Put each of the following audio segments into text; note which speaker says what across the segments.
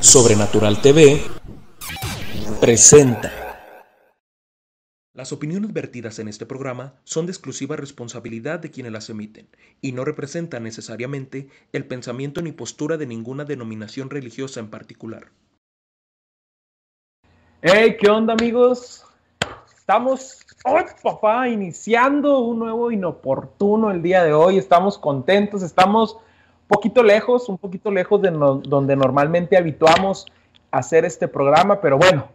Speaker 1: Sobrenatural TV presenta. Las opiniones vertidas en este programa son de exclusiva responsabilidad de quienes las emiten y no representan necesariamente el pensamiento ni postura de ninguna denominación religiosa en particular.
Speaker 2: Hey, ¿qué onda amigos? Estamos, ¡ay papá! Iniciando un nuevo inoportuno el día de hoy. Estamos contentos, estamos poquito lejos, un poquito lejos de donde normalmente habituamos hacer este programa, pero bueno,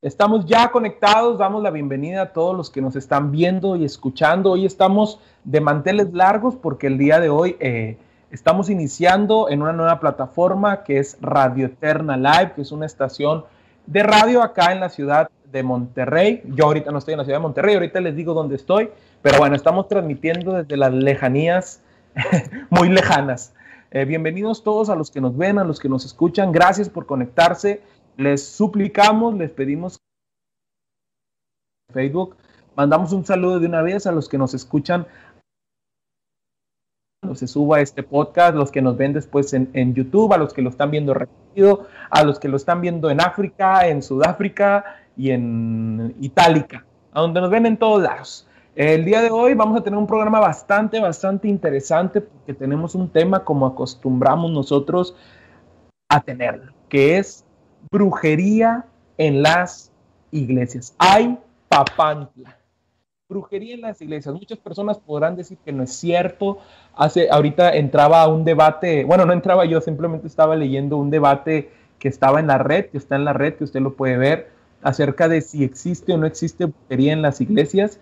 Speaker 2: estamos ya conectados, damos la bienvenida a todos los que nos están viendo y escuchando. Hoy estamos de manteles largos porque el día de hoy eh, estamos iniciando en una nueva plataforma que es Radio Eterna Live, que es una estación de radio acá en la ciudad de Monterrey. Yo ahorita no estoy en la ciudad de Monterrey, ahorita les digo dónde estoy, pero bueno, estamos transmitiendo desde las lejanías muy lejanas eh, bienvenidos todos a los que nos ven, a los que nos escuchan. Gracias por conectarse. Les suplicamos, les pedimos Facebook. Mandamos un saludo de una vez a los que nos escuchan. Se suba este podcast, los que nos ven después en, YouTube, a los que lo están viendo repetido, a los que lo están viendo en África, en Sudáfrica y en Itálica, a donde nos ven en todos lados. El día de hoy vamos a tener un programa bastante, bastante interesante porque tenemos un tema como acostumbramos nosotros a tenerlo, que es brujería en las iglesias. Hay papantla. Brujería en las iglesias. Muchas personas podrán decir que no es cierto. Hace, ahorita entraba a un debate, bueno, no entraba yo, simplemente estaba leyendo un debate que estaba en la red, que está en la red, que usted lo puede ver, acerca de si existe o no existe brujería en las iglesias.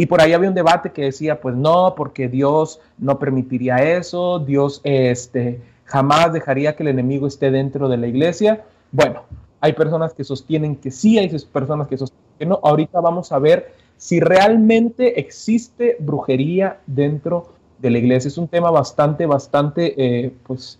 Speaker 2: Y por ahí había un debate que decía, pues no, porque Dios no permitiría eso, Dios este, jamás dejaría que el enemigo esté dentro de la iglesia. Bueno, hay personas que sostienen que sí, hay personas que sostienen que no. Ahorita vamos a ver si realmente existe brujería dentro de la iglesia. Es un tema bastante, bastante, eh, pues,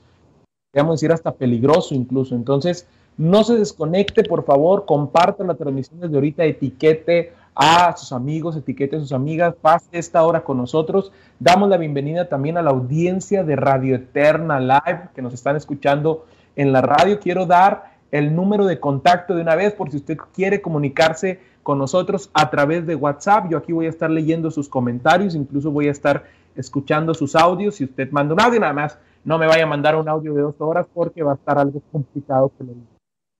Speaker 2: digamos decir, hasta peligroso incluso. Entonces, no se desconecte, por favor, comparta la transmisión desde ahorita, etiquete a sus amigos, etiquete a sus amigas, pase esta hora con nosotros. Damos la bienvenida también a la audiencia de Radio Eterna Live que nos están escuchando en la radio. Quiero dar el número de contacto de una vez por si usted quiere comunicarse con nosotros a través de WhatsApp. Yo aquí voy a estar leyendo sus comentarios, incluso voy a estar escuchando sus audios. Si usted manda un audio, nada más no me vaya a mandar un audio de dos horas porque va a estar algo complicado que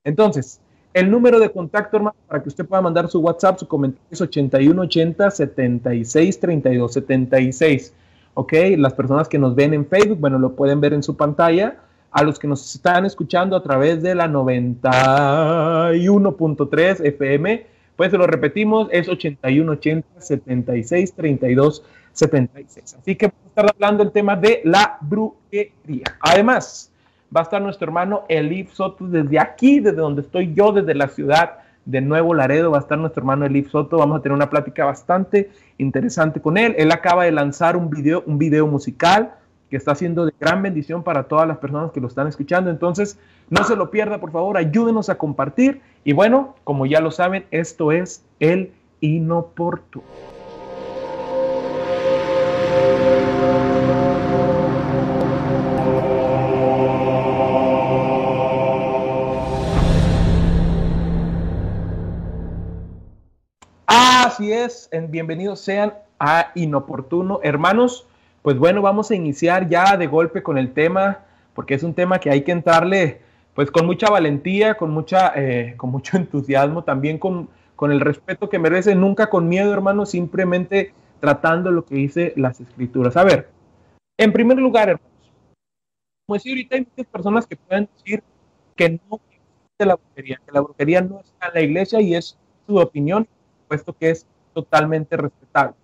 Speaker 2: Entonces, el número de contacto, hermano, para que usted pueda mandar su WhatsApp, su comentario es 8180 76 32 76. Ok, las personas que nos ven en Facebook, bueno, lo pueden ver en su pantalla. A los que nos están escuchando a través de la 91.3 FM, pues se lo repetimos, es 8180 76 32 76. Así que vamos a estar hablando del tema de la brujería. Además, va a estar nuestro hermano Elif Soto desde aquí, desde donde estoy yo, desde la ciudad de Nuevo Laredo, va a estar nuestro hermano Elif Soto, vamos a tener una plática bastante interesante con él. Él acaba de lanzar un video, un video musical que está siendo de gran bendición para todas las personas que lo están escuchando. Entonces, no se lo pierda, por favor, ayúdenos a compartir. Y bueno, como ya lo saben, esto es el inoportuno. Así es, bienvenidos sean a Inoportuno. Hermanos, pues bueno, vamos a iniciar ya de golpe con el tema, porque es un tema que hay que entrarle pues con mucha valentía, con, mucha, eh, con mucho entusiasmo, también con, con el respeto que merece, nunca con miedo, hermanos, simplemente tratando lo que dice las escrituras. A ver, en primer lugar, hermanos, como decía ahorita, hay muchas personas que pueden decir que no existe la brujería, que la brujería no está en la iglesia y es su opinión, puesto que es totalmente respetable.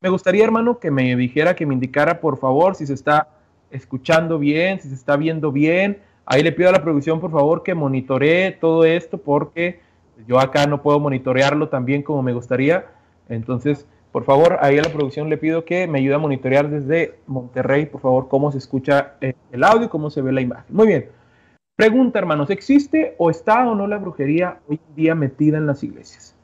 Speaker 2: Me gustaría, hermano, que me dijera, que me indicara, por favor, si se está escuchando bien, si se está viendo bien. Ahí le pido a la producción, por favor, que monitoree todo esto, porque yo acá no puedo monitorearlo tan bien como me gustaría. Entonces, por favor, ahí a la producción le pido que me ayude a monitorear desde Monterrey, por favor, cómo se escucha eh, el audio cómo se ve la imagen. Muy bien. Pregunta, hermanos, ¿existe o está o no la brujería hoy en día metida en las iglesias?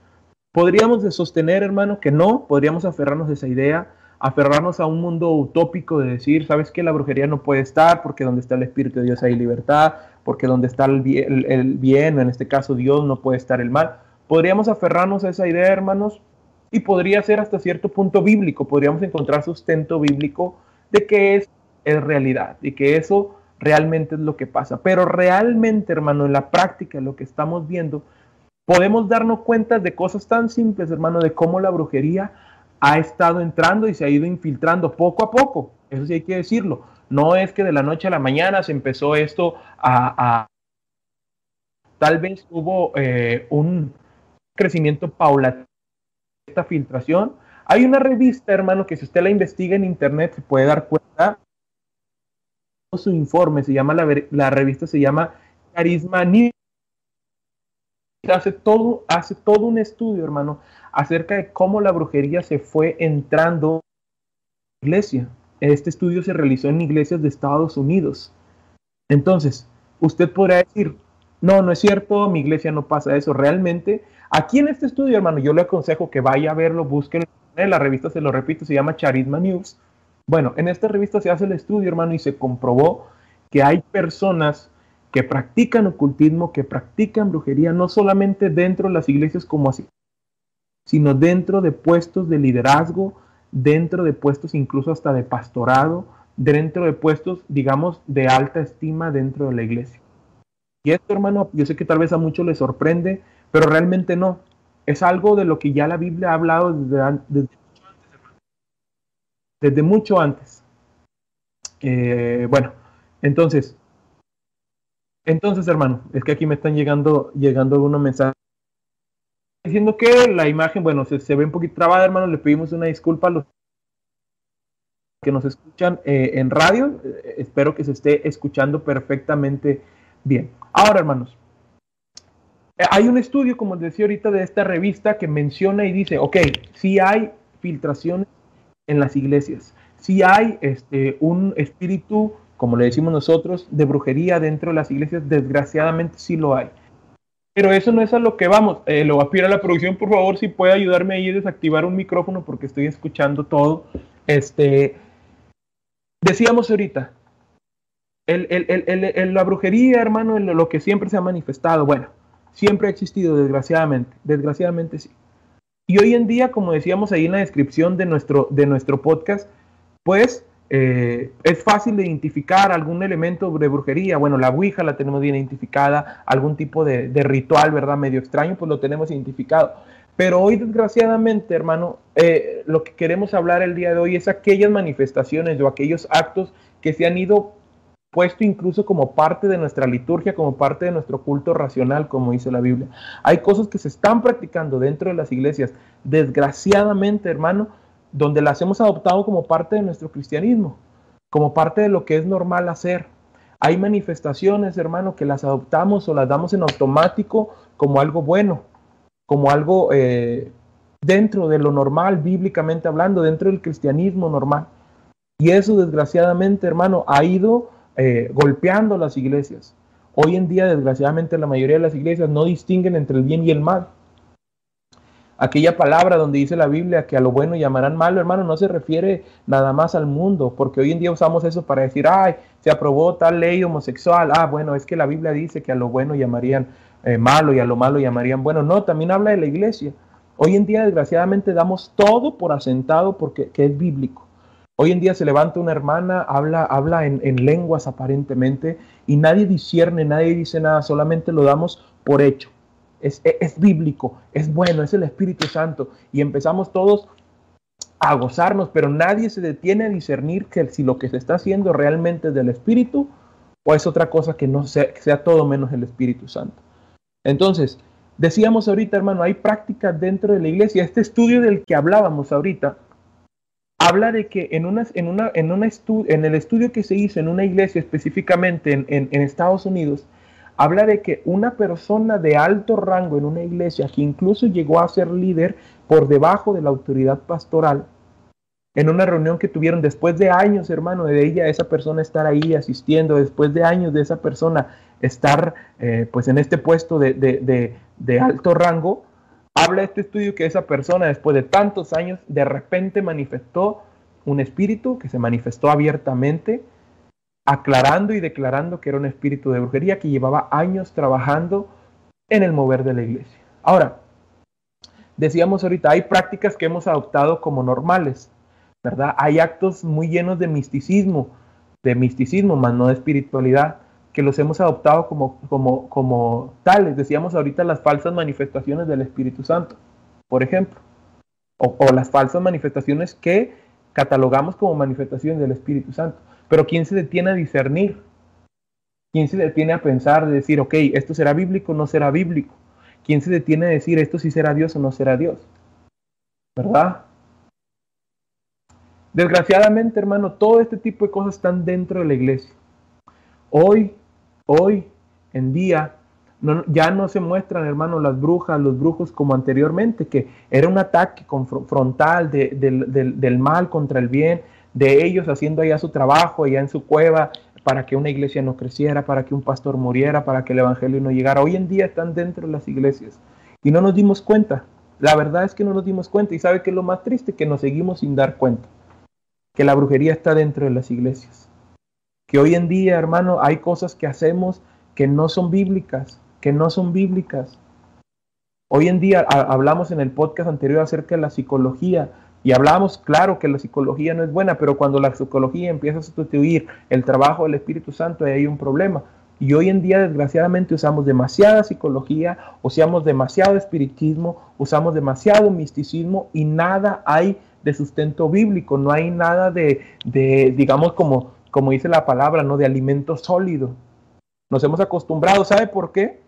Speaker 2: Podríamos sostener, hermano, que no, podríamos aferrarnos a esa idea. aferrarnos a un mundo utópico de decir, sabes que la brujería no puede estar porque donde está el Espíritu de Dios hay libertad, porque donde está el bien, en este caso Dios, no puede estar el mal. Podríamos aferrarnos a esa idea, hermanos, y podría ser hasta cierto punto bíblico, podríamos encontrar sustento bíblico de que es, es realidad y que eso realmente es lo que pasa. Pero realmente, hermano, en la práctica, lo que estamos viendo, podemos darnos cuenta de cosas tan simples, hermano, de cómo la brujería ha estado entrando y se ha ido infiltrando poco a poco. Eso sí hay que decirlo. No es que de la noche a la mañana se empezó esto a... tal vez hubo eh, un crecimiento paulatino de esta filtración. Hay una revista, hermano, que si usted la investiga en internet se puede dar cuenta. Su informe se llama, la, la revista se llama Carisma News hace todo, hace todo un estudio, hermano, acerca de cómo la brujería se fue entrando en la iglesia. Este estudio se realizó en iglesias de Estados Unidos. Entonces, usted podrá decir, no, no es cierto, mi iglesia no pasa eso. Realmente, aquí en este estudio, hermano, yo le aconsejo que vaya a verlo, busquen en la revista, se lo repito, se llama Charisma News. Bueno, en esta revista se hace el estudio, hermano, y se comprobó que hay personas que practican ocultismo, que practican brujería, no solamente dentro de las iglesias como así, sino dentro de puestos de liderazgo, dentro de puestos incluso hasta de pastorado, dentro de puestos, digamos, de alta estima dentro de la iglesia. Y esto, hermano, yo sé que tal vez a muchos les sorprende, pero realmente no. Es algo de lo que ya la Biblia ha hablado desde, mucho antes. Eh, bueno, entonces, entonces, hermano, es que aquí me están llegando, llegando algunos mensajes diciendo que la imagen, bueno, se, ve un poquito trabada, hermano. Le pedimos una disculpa a los que nos escuchan eh, en radio. Eh, espero que se esté escuchando perfectamente bien. Ahora, hermanos, eh, hay un estudio, como les decía ahorita, de esta revista que menciona y dice, ok, si hay filtraciones en las iglesias, si hay este, un espíritu como le decimos nosotros, de brujería dentro de las iglesias, desgraciadamente sí lo hay. Pero eso no es a lo que vamos. Eh, lo voy a pedir a la producción, por favor, si puede ayudarme ahí desactivar un micrófono porque estoy escuchando todo. Este, decíamos ahorita, la brujería, hermano, lo que siempre se ha manifestado, bueno, siempre ha existido, desgraciadamente, desgraciadamente sí. Y hoy en día, como decíamos ahí en la descripción de nuestro, de nuestro podcast, pues eh, es fácil de identificar algún elemento de brujería. Bueno, la Ouija la tenemos bien identificada, algún tipo de, ritual, ¿verdad? Medio extraño, pues lo tenemos identificado. Pero hoy, desgraciadamente, hermano, eh, lo que queremos hablar el día de hoy es aquellas manifestaciones o aquellos actos que se han ido puesto incluso como parte de nuestra liturgia, como parte de nuestro culto racional, como dice la Biblia. Hay cosas que se están practicando dentro de las iglesias, desgraciadamente, hermano, donde las hemos adoptado como parte de nuestro cristianismo, como parte de lo que es normal hacer. Hay manifestaciones, hermano, que las adoptamos o las damos en automático como algo bueno, como algo eh, dentro de lo normal, bíblicamente hablando, dentro del cristianismo normal. Y eso, desgraciadamente, hermano, ha ido eh, golpeando las iglesias. Hoy en día, desgraciadamente, la mayoría de las iglesias no distinguen entre el bien y el mal aquella palabra donde dice la Biblia que a lo bueno llamarán malo, hermano, no se refiere nada más al mundo, porque hoy en día usamos eso para decir, ay, se aprobó tal ley homosexual, ah, bueno, es que la Biblia dice que a lo bueno llamarían eh, malo y a lo malo llamarían bueno, no, también habla de la iglesia. Hoy en día, desgraciadamente, damos todo por asentado porque que es bíblico. Hoy en día se levanta una hermana, habla, habla en, en lenguas aparentemente y nadie discierne, nadie dice nada, solamente lo damos por hecho es, bíblico, es bueno, es el Espíritu Santo. Y empezamos todos a gozarnos, pero nadie se detiene a discernir que si lo que se está haciendo realmente es del Espíritu o es otra cosa que no sea, todo menos el Espíritu Santo. Entonces, decíamos ahorita, hermano, hay prácticas dentro de la iglesia. Este estudio del que hablábamos ahorita habla de que en, una, en, una, en, una en el estudio que se hizo en una iglesia específicamente en, en Estados Unidos, habla de que una persona de alto rango en una iglesia, que incluso llegó a ser líder por debajo de la autoridad pastoral, en una reunión que tuvieron después de años, hermano, de ella, esa persona estar ahí asistiendo, después de años de esa persona estar eh, pues en este puesto de, de alto rango, habla este estudio que esa persona después de tantos años de repente manifestó un espíritu que se manifestó abiertamente, aclarando y declarando que era un espíritu de brujería que llevaba años trabajando en el mover de la iglesia. Ahora, decíamos ahorita, hay prácticas que hemos adoptado como normales, ¿verdad? Hay actos muy llenos de misticismo, de misticismo, más no de espiritualidad, que los hemos adoptado como, como, como tales. Decíamos ahorita las falsas manifestaciones del Espíritu Santo, por ejemplo, o, o las falsas manifestaciones que catalogamos como manifestaciones del Espíritu Santo. Pero ¿quién se detiene a discernir? ¿Quién se detiene a pensar, de decir, ok, esto será bíblico o no será bíblico? ¿Quién se detiene a decir, esto sí será Dios o no será Dios? ¿Verdad? Desgraciadamente, hermano, todo este tipo de cosas están dentro de la iglesia. Hoy, hoy en día, ya no se muestran, hermano, las brujas, los brujos como anteriormente, que era un ataque frontal del mal contra el bien, de ellos haciendo allá su trabajo, allá en su cueva, para que una iglesia no creciera, para que un pastor muriera, para que el evangelio no llegara. Hoy en día están dentro de las iglesias y no nos dimos cuenta. La verdad es que no nos dimos cuenta y sabe que lo más triste que nos seguimos sin dar cuenta. Que la brujería está dentro de las iglesias. Que hoy en día, hermano, hay cosas que hacemos que no son bíblicas, que no son bíblicas. Hoy en día hablamos en el podcast anterior acerca de la psicología, y hablamos, claro, que la psicología no es buena, pero cuando la psicología empieza a sustituir el trabajo del Espíritu Santo, ahí hay un problema. Y hoy en día, desgraciadamente, usamos demasiada psicología, usamos demasiado espiritismo, usamos demasiado misticismo y nada hay de sustento bíblico, no hay nada de, digamos, como, como dice la palabra, ¿no? De alimento sólido. Nos hemos acostumbrado, ¿sabe por qué?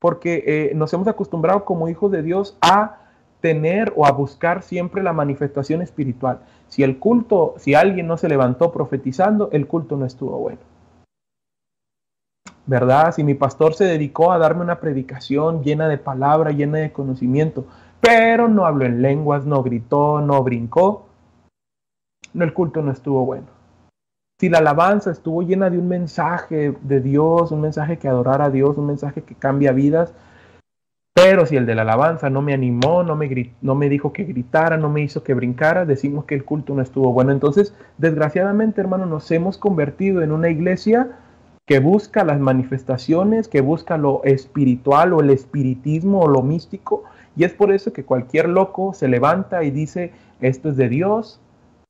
Speaker 2: Porque eh, nos hemos acostumbrado como hijos de Dios a tener o a buscar siempre la manifestación espiritual. Si el culto, si alguien no se levantó profetizando, el culto no estuvo bueno. ¿Verdad? Si mi pastor se dedicó a darme una predicación llena de palabra, llena de conocimiento, pero no habló en lenguas, no gritó, no brincó, no, el culto no estuvo bueno. Si la alabanza estuvo llena de un mensaje de Dios, un mensaje que adorara a Dios, un mensaje que cambia vidas, pero si el de la alabanza no me animó, no me, no me dijo que gritara, no me hizo que brincara, decimos que el culto no estuvo bueno. Entonces, desgraciadamente, hermano, nos hemos convertido en una iglesia que busca las manifestaciones, que busca lo espiritual o el espiritismo o lo místico. Y es por eso que cualquier loco se levanta y dice, esto es de Dios,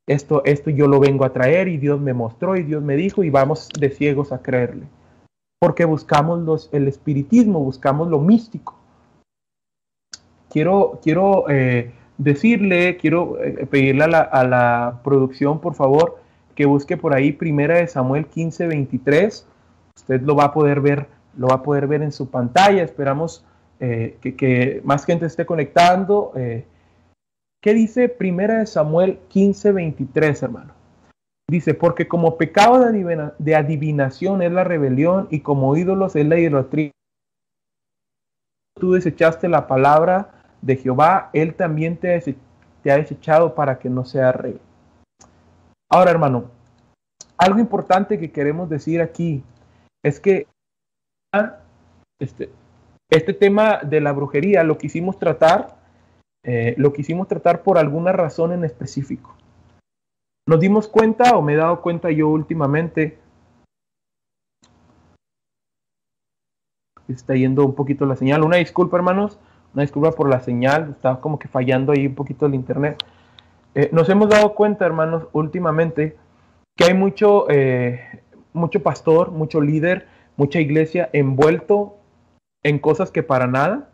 Speaker 2: esto, esto yo lo vengo a traer y Dios me mostró y Dios me dijo y vamos de ciegos a creerle. Porque buscamos los, el espiritismo, buscamos lo místico quiero, quiero eh, decirle, quiero eh, pedirle a la, producción, por favor, que busque por ahí Primera de Samuel 15, 23. Usted lo va a poder ver, lo va a poder ver en su pantalla. Esperamos eh, que, más gente esté conectando. ¿Qué dice Primera de Samuel 15, 23, hermano? Dice, porque como pecado de, de adivinación es la rebelión y como ídolos es la idolatría, tú desechaste la palabra de Jehová, Él también te, ha desechado para que no sea rey. Ahora, hermano, algo importante que queremos decir aquí es que este, este tema de la brujería lo quisimos tratar, eh, lo quisimos tratar por alguna razón en específico. Nos dimos cuenta, o me he dado cuenta yo últimamente, está yendo un poquito la señal. Una disculpa, hermanos. Una disculpa por la señal, estaba como que fallando ahí un poquito el internet. Eh, nos hemos dado cuenta, hermanos, últimamente que hay mucho, eh, mucho pastor, mucho líder, mucha iglesia envuelto en cosas que para nada,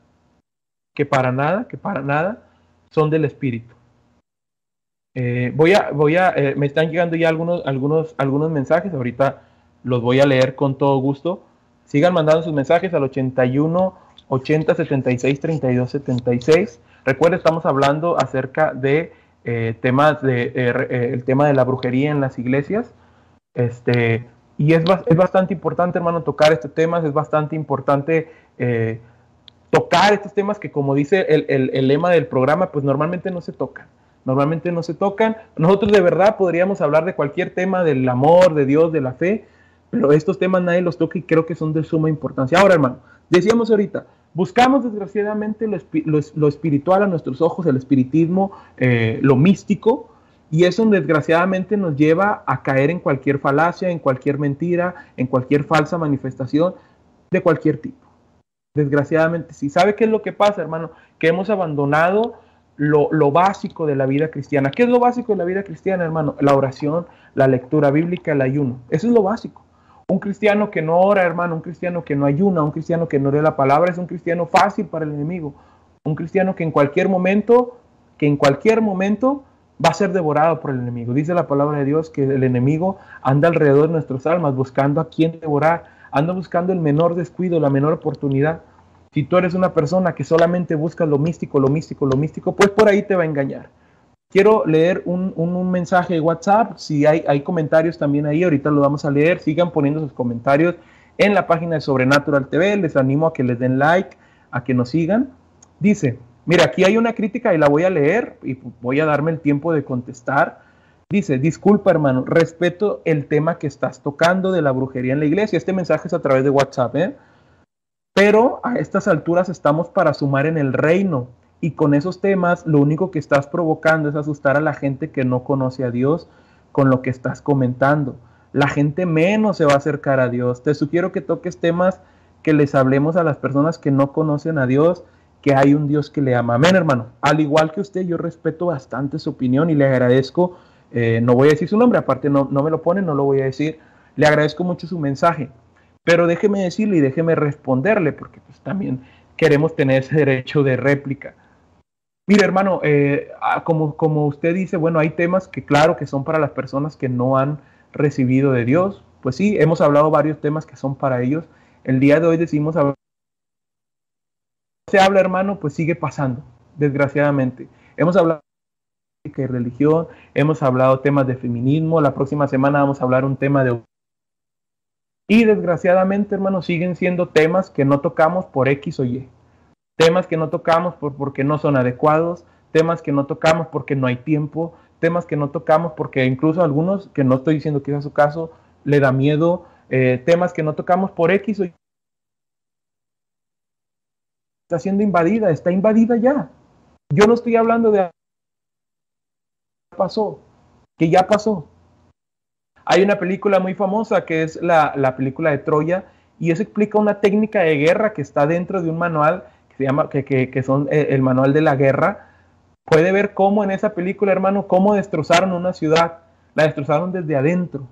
Speaker 2: que para nada, que para nada son del Espíritu. Eh, voy a, voy a, me están llegando ya algunos, algunos, algunos mensajes, ahorita los voy a leer con todo gusto. Sigan mandando sus mensajes al 81 80 76 32 76. Recuerda, estamos hablando acerca de eh, temas de eh, eh, el tema de la brujería en las iglesias. Este, y es, es bastante importante, hermano, tocar estos temas, es bastante importante tocar estos temas que, como dice el, el, el, lema del programa, pues normalmente no se tocan. Normalmente no se tocan. Nosotros de verdad podríamos hablar de cualquier tema del amor, de Dios, de la fe, pero estos temas nadie los toca y creo que son de suma importancia. Ahora, hermano, decíamos ahorita, Buscamos desgraciadamente lo, espiritual a nuestros ojos, el espiritismo, eh, lo místico, Y eso desgraciadamente nos lleva a caer en cualquier falacia, en cualquier mentira, en cualquier falsa manifestación de cualquier tipo. Desgraciadamente, si sabe qué es lo que pasa, hermano, que hemos abandonado lo, lo, básico de la vida cristiana. ¿Qué es lo básico de la vida cristiana, hermano? La oración, la lectura bíblica, el ayuno. Eso es lo básico. Un cristiano que no ora, hermano, un cristiano que no ayuna, un cristiano que no lee la palabra, es un cristiano fácil para el enemigo. Un cristiano que en cualquier momento, que en cualquier momento va a ser devorado por el enemigo. Dice la palabra de Dios que el enemigo anda alrededor de nuestras almas buscando a quién devorar, anda buscando el menor descuido, la menor oportunidad. Si tú eres una persona que solamente busca lo místico, lo místico, lo místico, pues por ahí te va a engañar. Quiero leer un, un, mensaje de WhatsApp, si hay, hay comentarios también ahí, ahorita lo vamos a leer, sigan poniendo sus comentarios en la página de Sobrenatural TV, les animo a que les den like, a que nos sigan. Dice, mira, aquí hay una crítica y la voy a leer y voy a darme el tiempo de contestar. Dice, disculpa hermano, respeto el tema que estás tocando de la brujería en la iglesia. Este mensaje es a través de WhatsApp, ¿eh? Pero a estas alturas estamos para sumar en el reino. Y con esos temas lo único que estás provocando es asustar a la gente que no conoce a Dios con lo que estás comentando. La gente menos se va a acercar a Dios. Te sugiero que toques temas que les hablemos a las personas que no conocen a Dios, que hay un Dios que le ama. Amén, hermano. Al igual que usted, yo respeto bastante su opinión y le agradezco. Eh, no voy a decir su nombre, aparte no, no me lo pone, no lo voy a decir. Le agradezco mucho su mensaje. Pero déjeme decirle y déjeme responderle, porque pues también queremos tener ese derecho de réplica. Mire, hermano, eh, ah, como, como usted dice, bueno, hay temas que claro que son para las personas que no han recibido de Dios. Pues sí, hemos hablado varios temas que son para ellos. El día de hoy decimos se habla, hermano, pues sigue pasando, desgraciadamente. Hemos hablado de religión, hemos hablado temas de feminismo, la próxima semana vamos a hablar un tema de y desgraciadamente, hermanos, siguen siendo temas que no tocamos por X o Y. Temas que no tocamos por, porque no son adecuados, temas que no tocamos porque no hay tiempo, temas que no tocamos porque incluso algunos, que no estoy diciendo que sea su caso, le da miedo, eh, temas que no tocamos por X o Y. Está siendo invadida, está invadida ya. Yo no estoy hablando de pasó, que ya pasó. Hay una película muy famosa que es la, película de Troya y eso explica una técnica de guerra que está dentro de un manual se llama, que, que, son eh, el manual de la guerra. Puede ver cómo en esa película, hermano, cómo destrozaron una ciudad. La destrozaron desde adentro.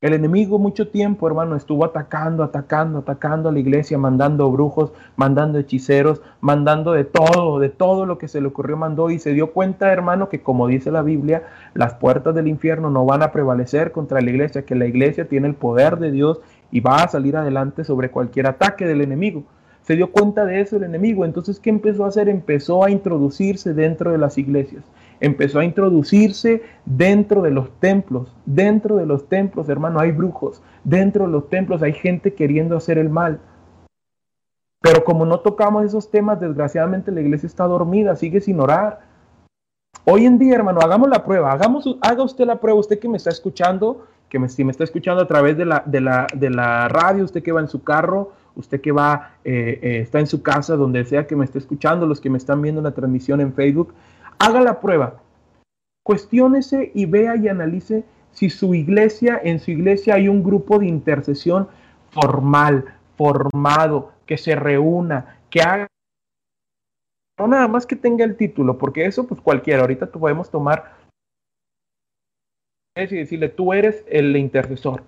Speaker 2: El enemigo mucho tiempo, hermano, estuvo atacando, atacando, atacando a la iglesia, mandando brujos, mandando hechiceros, mandando de todo, de todo lo que se le ocurrió, mandó y se dio cuenta, hermano, que como dice la Biblia, las puertas del infierno no van a prevalecer contra la iglesia, que la iglesia tiene el poder de Dios y va a salir adelante sobre cualquier ataque del enemigo. Se dio cuenta de eso el enemigo, entonces ¿qué empezó a hacer? Empezó a introducirse dentro de las iglesias empezó a introducirse dentro de los templos. Dentro de los templos, hermano, hay brujos. Dentro de los templos hay gente queriendo hacer el mal. Pero como no tocamos esos temas, desgraciadamente la iglesia está dormida, sigue sin orar. Hoy en día, hermano, hagamos la prueba, hagamos, haga usted la prueba, usted que me está escuchando, que si me está escuchando a través de la, de la, de la radio, usted que va en su carro, usted que va, eh, eh, está en su casa, donde sea que me esté escuchando, los que me están viendo en la transmisión en Facebook, haga la prueba. Cuestiónese y vea y analice si su iglesia, en su iglesia hay un grupo de intercesión formal, formado, que se reúna, que haga no nada más que tenga el título, porque eso pues cualquiera, ahorita podemos tomar y decirle, tú eres el intercesor.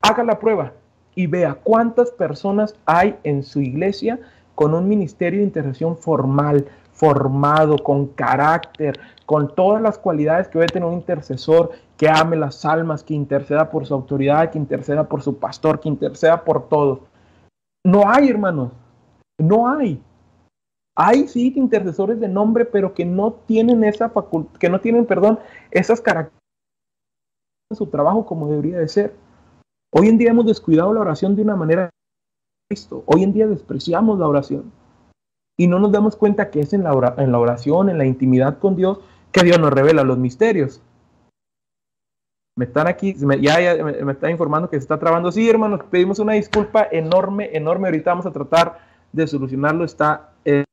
Speaker 2: Haga la prueba y vea cuántas personas hay en su iglesia con un ministerio de intercesión formal, formado, con carácter, con todas las cualidades que debe tener un intercesor, que ame las almas, que interceda por su autoridad, que interceda por su pastor, que interceda por todos. No hay, hermanos, no hay. Hay sí intercesores de nombre, pero que no tienen esa facultad, que no tienen, perdón, esas características en su trabajo como debería de ser. Hoy en día hemos descuidado la oración de una manera Hoy en día despreciamos la oración y no nos damos cuenta que es en la, oración, en la intimidad con Dios, que Dios nos revela los misterios. Me están aquí, ya, me, están informando que se está trabando. Sí, hermanos, pedimos una disculpa enorme, enorme. Ahorita vamos a tratar de solucionarlo. Está, eh,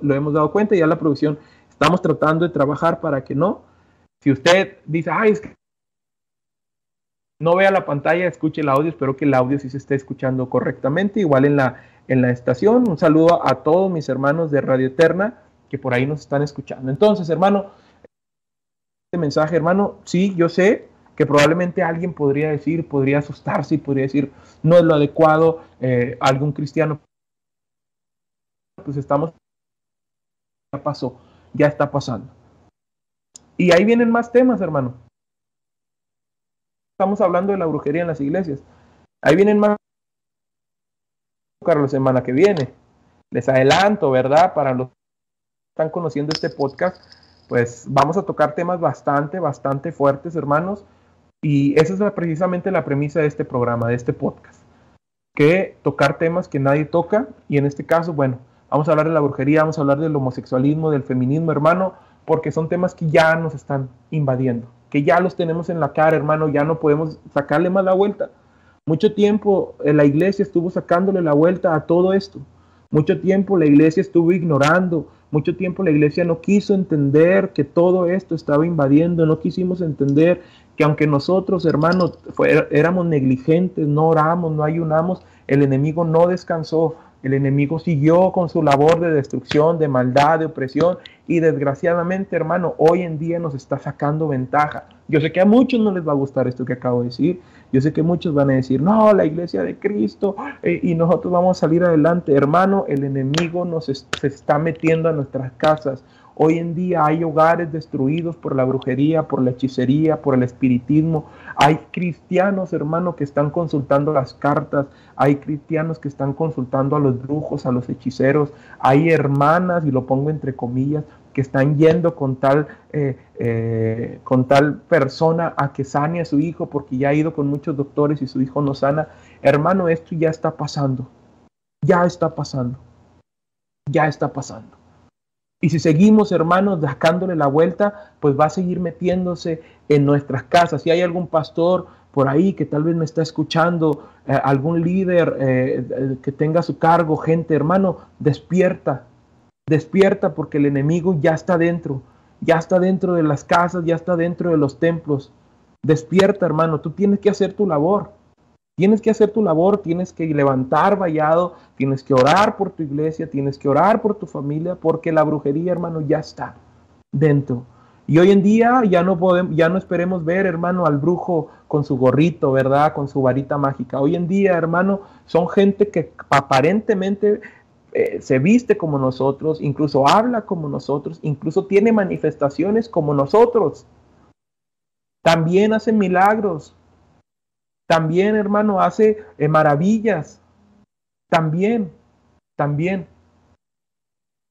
Speaker 2: lo hemos dado cuenta, ya la producción estamos tratando de trabajar para que no. Si usted dice, ay, es que no vea la pantalla, escuche el audio, espero que el audio sí se esté escuchando correctamente, igual en la, en la estación. Un saludo a todos mis hermanos de Radio Eterna que por ahí nos están escuchando. Entonces, hermano, este mensaje, hermano, sí, yo sé que probablemente alguien podría decir, podría asustarse podría decir, no es lo adecuado, eh, algún cristiano, pues estamos, ya pasó, ya está pasando. Y ahí vienen más temas, hermano estamos hablando de la brujería en las iglesias. Ahí vienen más la semana que viene. Les adelanto, ¿verdad? Para los que están conociendo este podcast, pues vamos a tocar temas bastante, bastante fuertes, hermanos. Y esa es precisamente la premisa de este programa, de este podcast. Que tocar temas que nadie toca. Y en este caso, bueno, vamos a hablar de la brujería, vamos a hablar del homosexualismo, del feminismo, hermano, porque son temas que ya nos están invadiendo que ya los tenemos en la cara, hermano, ya no podemos sacarle más la vuelta. Mucho tiempo eh, la iglesia estuvo sacándole la vuelta a todo esto. Mucho tiempo la iglesia estuvo ignorando, mucho tiempo la iglesia no quiso entender que todo esto estaba invadiendo, no quisimos entender que aunque nosotros, hermanos, éramos negligentes, no oramos, no ayunamos, el enemigo no descansó, el enemigo siguió con su labor de destrucción, de maldad, de opresión y desgraciadamente, hermano, hoy en día nos está sacando ventaja. Yo sé que a muchos no les va a gustar esto que acabo de decir. Yo sé que muchos van a decir, no, la iglesia de Cristo eh, y nosotros vamos a salir adelante. Hermano, el enemigo nos se está metiendo a nuestras casas. Hoy en día hay hogares destruidos por la brujería, por la hechicería, por el espiritismo. Hay cristianos, hermano, que están consultando las cartas. Hay cristianos que están consultando a los brujos, a los hechiceros. Hay hermanas, y lo pongo entre comillas, que están yendo con tal, eh, eh, con tal persona a que sane a su hijo porque ya ha ido con muchos doctores y su hijo no sana. Hermano, esto ya está pasando. Ya está pasando. Ya está pasando. Y si seguimos, hermanos, sacándole la vuelta, pues va a seguir metiéndose en nuestras casas. Si hay algún pastor por ahí que tal vez me está escuchando, eh, algún líder eh, eh, que tenga su cargo, gente, hermano, despierta, despierta porque el enemigo ya está dentro, ya está dentro de las casas, ya está dentro de los templos. Despierta, hermano, tú tienes que hacer tu labor. Tienes que hacer tu labor, tienes que levantar vallado, tienes que orar por tu iglesia, tienes que orar por tu familia, porque la brujería, hermano, ya está dentro. Y hoy en día ya no podemos, ya no esperemos ver, hermano, al brujo con su gorrito, ¿verdad? Con su varita mágica. Hoy en día, hermano, son gente que aparentemente eh, se viste como nosotros, incluso habla como nosotros, incluso tiene manifestaciones como nosotros. También hacen milagros, también, hermano, hace eh, maravillas. También, también.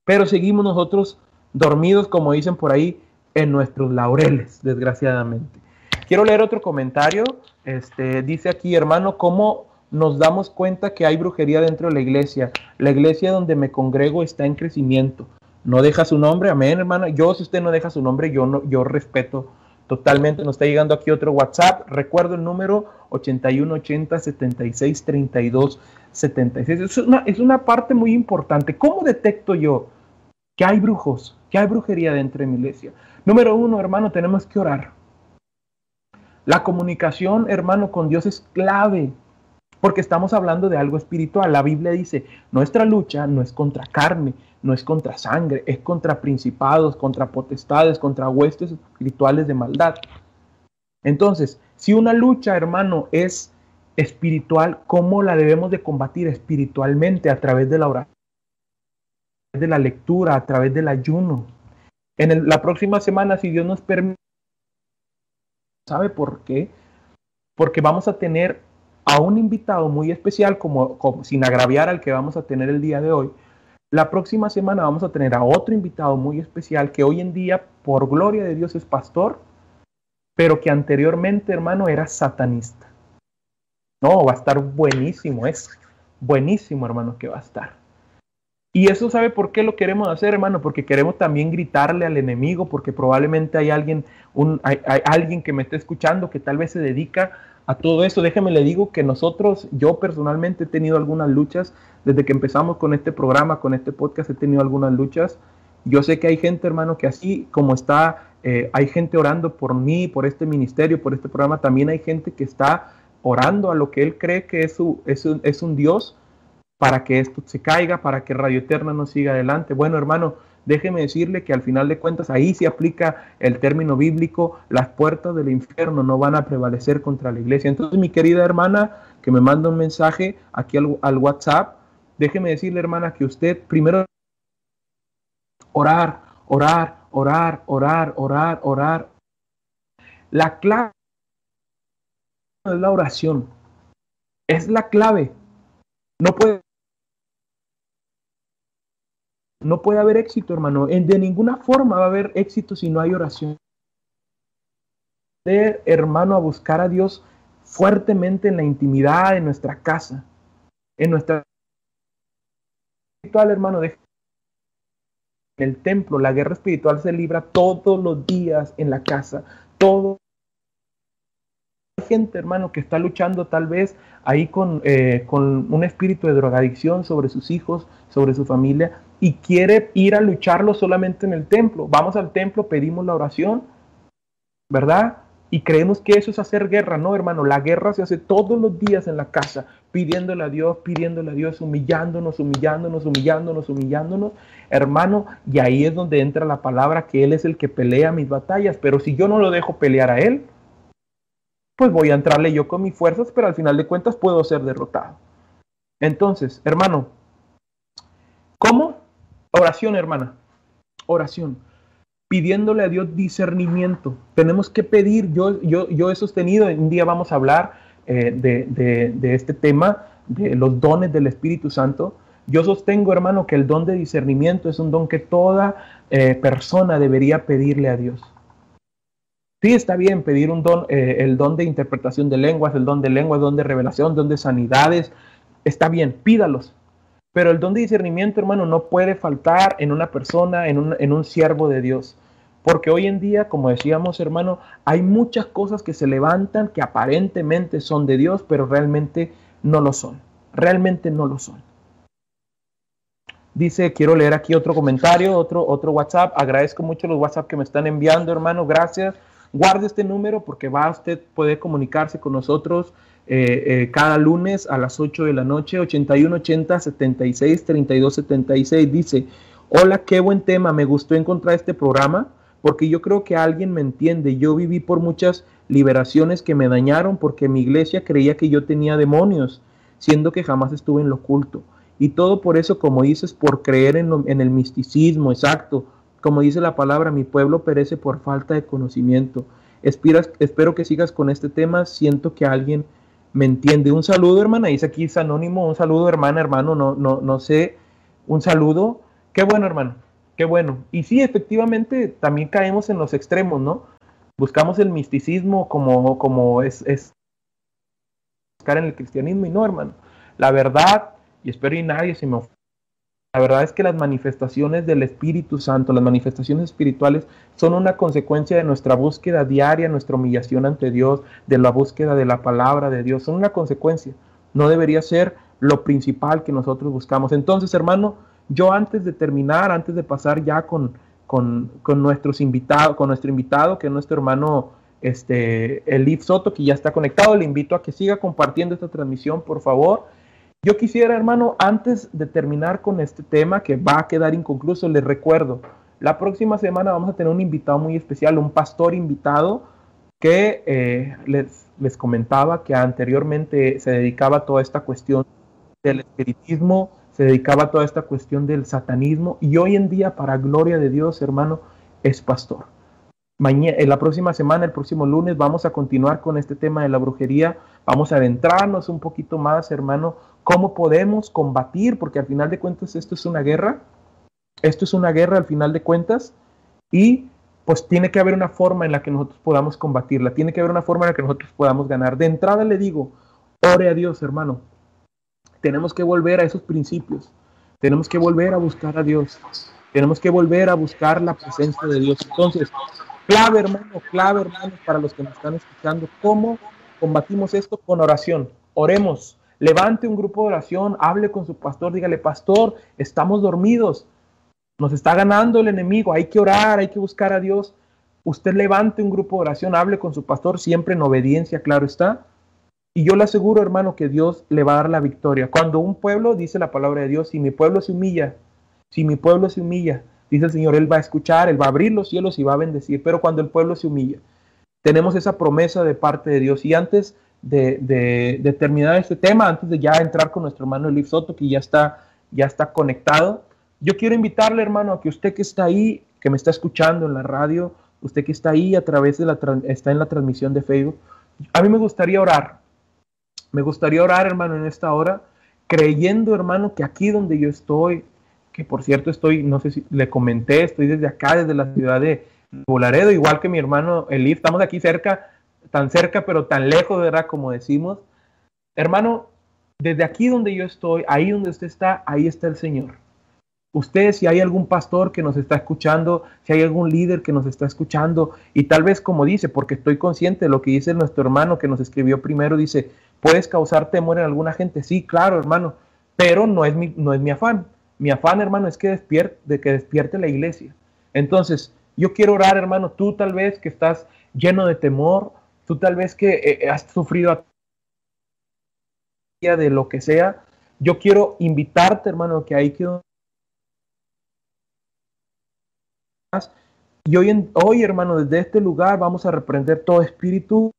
Speaker 2: Pero seguimos nosotros dormidos, como dicen por ahí, en nuestros laureles, desgraciadamente. Quiero leer otro comentario. Este, dice aquí, hermano, ¿cómo nos damos cuenta que hay brujería dentro de la iglesia? La iglesia donde me congrego está en crecimiento. No deja su nombre, amén, hermano. Yo, si usted no deja su nombre, yo, no, yo respeto totalmente. Nos está llegando aquí otro WhatsApp. Recuerdo el número 8180 76 32 76. Es una, es una parte muy importante. ¿Cómo detecto yo que hay brujos, que hay brujería dentro de mi iglesia? Número uno, hermano, tenemos que orar. La comunicación, hermano, con Dios es clave porque estamos hablando de algo espiritual. La Biblia dice, nuestra lucha no es contra carne, no es contra sangre, es contra principados, contra potestades, contra huestes espirituales de maldad. Entonces, si una lucha, hermano, es espiritual, ¿cómo la debemos de combatir espiritualmente? A través de la oración, de la lectura, a través del ayuno. En la próxima semana, si Dios nos permite, ¿sabe por qué? Porque vamos a tener a un invitado muy especial, como, como sin agraviar al que vamos a tener el día de hoy, la próxima semana vamos a tener a otro invitado muy especial que hoy en día, por gloria de Dios, es pastor, pero que anteriormente, hermano, era satanista. No, va a estar buenísimo, es buenísimo, hermano, que va a estar. Y eso sabe por qué lo queremos hacer, hermano, porque queremos también gritarle al enemigo, porque probablemente hay alguien, un, hay, alguien que me esté escuchando que tal vez se dedica a todo eso. Déjeme le digo que nosotros, yo personalmente he tenido algunas luchas desde que empezamos con este programa, con este podcast, he tenido algunas luchas. Yo sé que hay gente, hermano, que así como está eh, hay gente orando por mí, por este ministerio, por este programa. También hay gente que está orando a lo que él cree que es, su, es, un, es un Dios para que esto se caiga, para que Radio Eterna no siga adelante. Bueno, hermano, déjeme decirle que al final de cuentas ahí se aplica el término bíblico, las puertas del infierno no van a prevalecer contra la iglesia. Entonces, mi querida hermana, que me manda un mensaje aquí al, al WhatsApp, déjeme decirle, hermana, que usted primero orar, orar, orar, orar, orar, orar. La clave es la oración. Es la clave. No puede no puede haber éxito, hermano. De ninguna forma va a haber éxito si no hay oración. hermano, a buscar a Dios fuertemente en la intimidad de nuestra casa, en nuestra espiritual, hermano, de el templo, la guerra espiritual se libra todos los días en la casa, todo gente, hermano, que está luchando tal vez ahí con, eh, con un espíritu de drogadicción sobre sus hijos, sobre su familia, y quiere ir a lucharlo solamente en el templo. Vamos al templo, pedimos la oración, ¿verdad? Y creemos que eso es hacer guerra. No, hermano, la guerra se hace todos los días en la casa, pidiéndole a Dios, pidiéndole a Dios, humillándonos, humillándonos, humillándonos, humillándonos, hermano. Y ahí es donde entra la palabra que Él es el que pelea mis batallas. Pero si yo no lo dejo pelear a Él, pues voy a entrarle yo con mis fuerzas, pero al final de cuentas puedo ser derrotado. Entonces, hermano, ¿cómo? Oración, hermana. Oración. Pidiéndole a Dios discernimiento. Tenemos que pedir, yo, yo, yo he sostenido, un día vamos a hablar eh, de, este tema, de los dones del Espíritu Santo. Yo sostengo, hermano, que el don de discernimiento es un don que toda eh, persona debería pedirle a Dios. Sí, está bien pedir un don, eh, el don de interpretación de lenguas, el don de lenguas, el don de revelación, el don de sanidades. Está bien, pídalos. Pero el don de discernimiento, hermano, no puede faltar en una persona, en un, en un siervo de Dios. Porque hoy en día, como decíamos, hermano, hay muchas cosas que se levantan que aparentemente son de Dios, pero realmente no lo son. Realmente no lo son. Dice, quiero leer aquí otro comentario, otro, otro WhatsApp. Agradezco mucho los WhatsApp que me están enviando, hermano. Gracias. Guarde este número porque va usted poder comunicarse con nosotros eh, eh, cada lunes a las 8 de la noche, 8180 76 32 76. Dice, hola, qué buen tema, me gustó encontrar este programa porque yo creo que alguien me entiende. Yo viví por muchas liberaciones que me dañaron porque mi iglesia creía que yo tenía demonios, siendo que jamás estuve en lo oculto. Y todo por eso, como dices, por creer en, en el misticismo, exacto. Como dice la palabra, mi pueblo perece por falta de conocimiento. espero que sigas con este tema. Siento que alguien me entiende. Un saludo, hermana, dice aquí es anónimo, un saludo, hermana, hermano, no, no, no sé, un saludo. Qué bueno, hermano, qué bueno. Y sí, efectivamente, también caemos en los extremos, ¿no? Buscamos el misticismo como, como es, es buscar en el cristianismo y no, hermano. La verdad, y espero que nadie se me la verdad es que las manifestaciones del Espíritu Santo, las manifestaciones espirituales, son una consecuencia de nuestra búsqueda diaria, nuestra humillación ante Dios, de la búsqueda de la palabra de Dios. Son una consecuencia. No debería ser lo principal que nosotros buscamos. Entonces, hermano, yo antes de terminar, antes de pasar ya con, con, nuestros invitados, con nuestro invitado, que es nuestro hermano este, Elif Soto, que ya está conectado, le invito a que siga compartiendo esta transmisión, por favor yo quisiera, hermano, antes de terminar con este tema que va a quedar inconcluso, les recuerdo, la próxima semana vamos a tener un invitado muy especial, un pastor invitado que eh, les, les comentaba que anteriormente se dedicaba a toda esta cuestión del espiritismo, se dedicaba a toda esta cuestión del satanismo y hoy en día, para gloria de Dios, hermano, es pastor. Mañana, en la próxima semana, el próximo lunes, vamos a continuar con este tema de la brujería. Vamos a adentrarnos un poquito más, hermano, cómo podemos combatir, porque al final de cuentas esto es una guerra, esto es una guerra al final de cuentas, y pues tiene que haber una forma en la que nosotros podamos combatirla, tiene que haber una forma en la que nosotros podamos ganar. De entrada le digo, ore a Dios, hermano. Tenemos que volver a esos principios, tenemos que volver a buscar a Dios, tenemos que volver a buscar la presencia de Dios. Entonces, clave, hermano, clave, hermano, para los que nos están escuchando, ¿cómo combatimos esto? Con oración. Oremos, levante un grupo de oración, hable con su pastor, dígale, pastor, estamos dormidos, nos está ganando el enemigo, hay que orar, hay que buscar a Dios. usted levante un grupo de oración, hable con su pastor, siempre en obediencia, claro está. Y yo le aseguro, hermano, que Dios le va a dar la victoria. Cuando un pueblo, dice la palabra de Dios, si mi pueblo se humilla, si mi pueblo se humilla, dice el Señor, Él va a escuchar, Él va a abrir los cielos y va a bendecir. Pero cuando el pueblo se humilla, tenemos esa promesa de parte de Dios. Y antes de, terminar este tema, antes de ya entrar con nuestro hermano Elif Soto, que ya está, ya está conectado, yo quiero invitarle, hermano, a que usted que está ahí, que me está escuchando en la radio, usted que está ahí a través de la, está en la transmisión de Facebook, a mí me gustaría orar. Me gustaría orar, hermano, en esta hora, creyendo, hermano, que aquí donde yo estoy, que por cierto estoy, no sé si le comenté, estoy desde acá, desde la ciudad de Bolaredo, igual que mi hermano Elif, estamos aquí cerca, tan cerca, pero tan lejos, ¿verdad? Como decimos. Hermano, desde aquí donde yo estoy, ahí donde usted está, ahí está el Señor. Usted, si hay algún pastor que nos está escuchando, si hay algún líder que nos está escuchando, y tal vez como dice, porque estoy consciente de lo que dice nuestro hermano que nos escribió primero, dice, ¿puedes causar temor en alguna gente? Sí, claro, hermano, pero no es mi, no es mi afán. Mi afán, hermano, es que despierte, de que despierte la iglesia. Entonces, yo quiero orar, hermano, tú tal vez que estás lleno de temor, tú tal vez que eh, has sufrido de lo que sea, yo quiero invitarte, hermano, que ahí quedó. Y hoy, hoy, hermano, desde este lugar vamos a reprender todo espíritu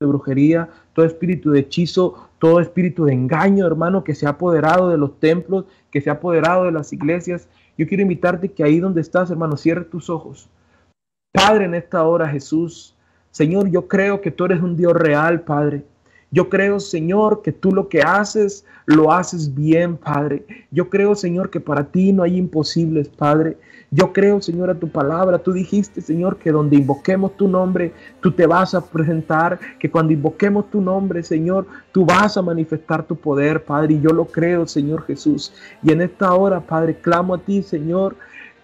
Speaker 2: de brujería, todo espíritu de hechizo, todo espíritu de engaño, hermano, que se ha apoderado de los templos, que se ha apoderado de las iglesias. Yo quiero invitarte que ahí donde estás, hermano, cierre tus ojos. Padre, en esta hora, Jesús, Señor, yo creo que tú eres un Dios real, Padre. Yo creo, Señor, que tú lo que haces, lo haces bien, Padre. Yo creo, Señor, que para ti no hay imposibles, Padre. Yo creo, Señor, a tu palabra. Tú dijiste, Señor, que donde invoquemos tu nombre, tú te vas a presentar. Que cuando invoquemos tu nombre, Señor, tú vas a manifestar tu poder, Padre. Y yo lo creo, Señor Jesús. Y en esta hora, Padre, clamo a ti, Señor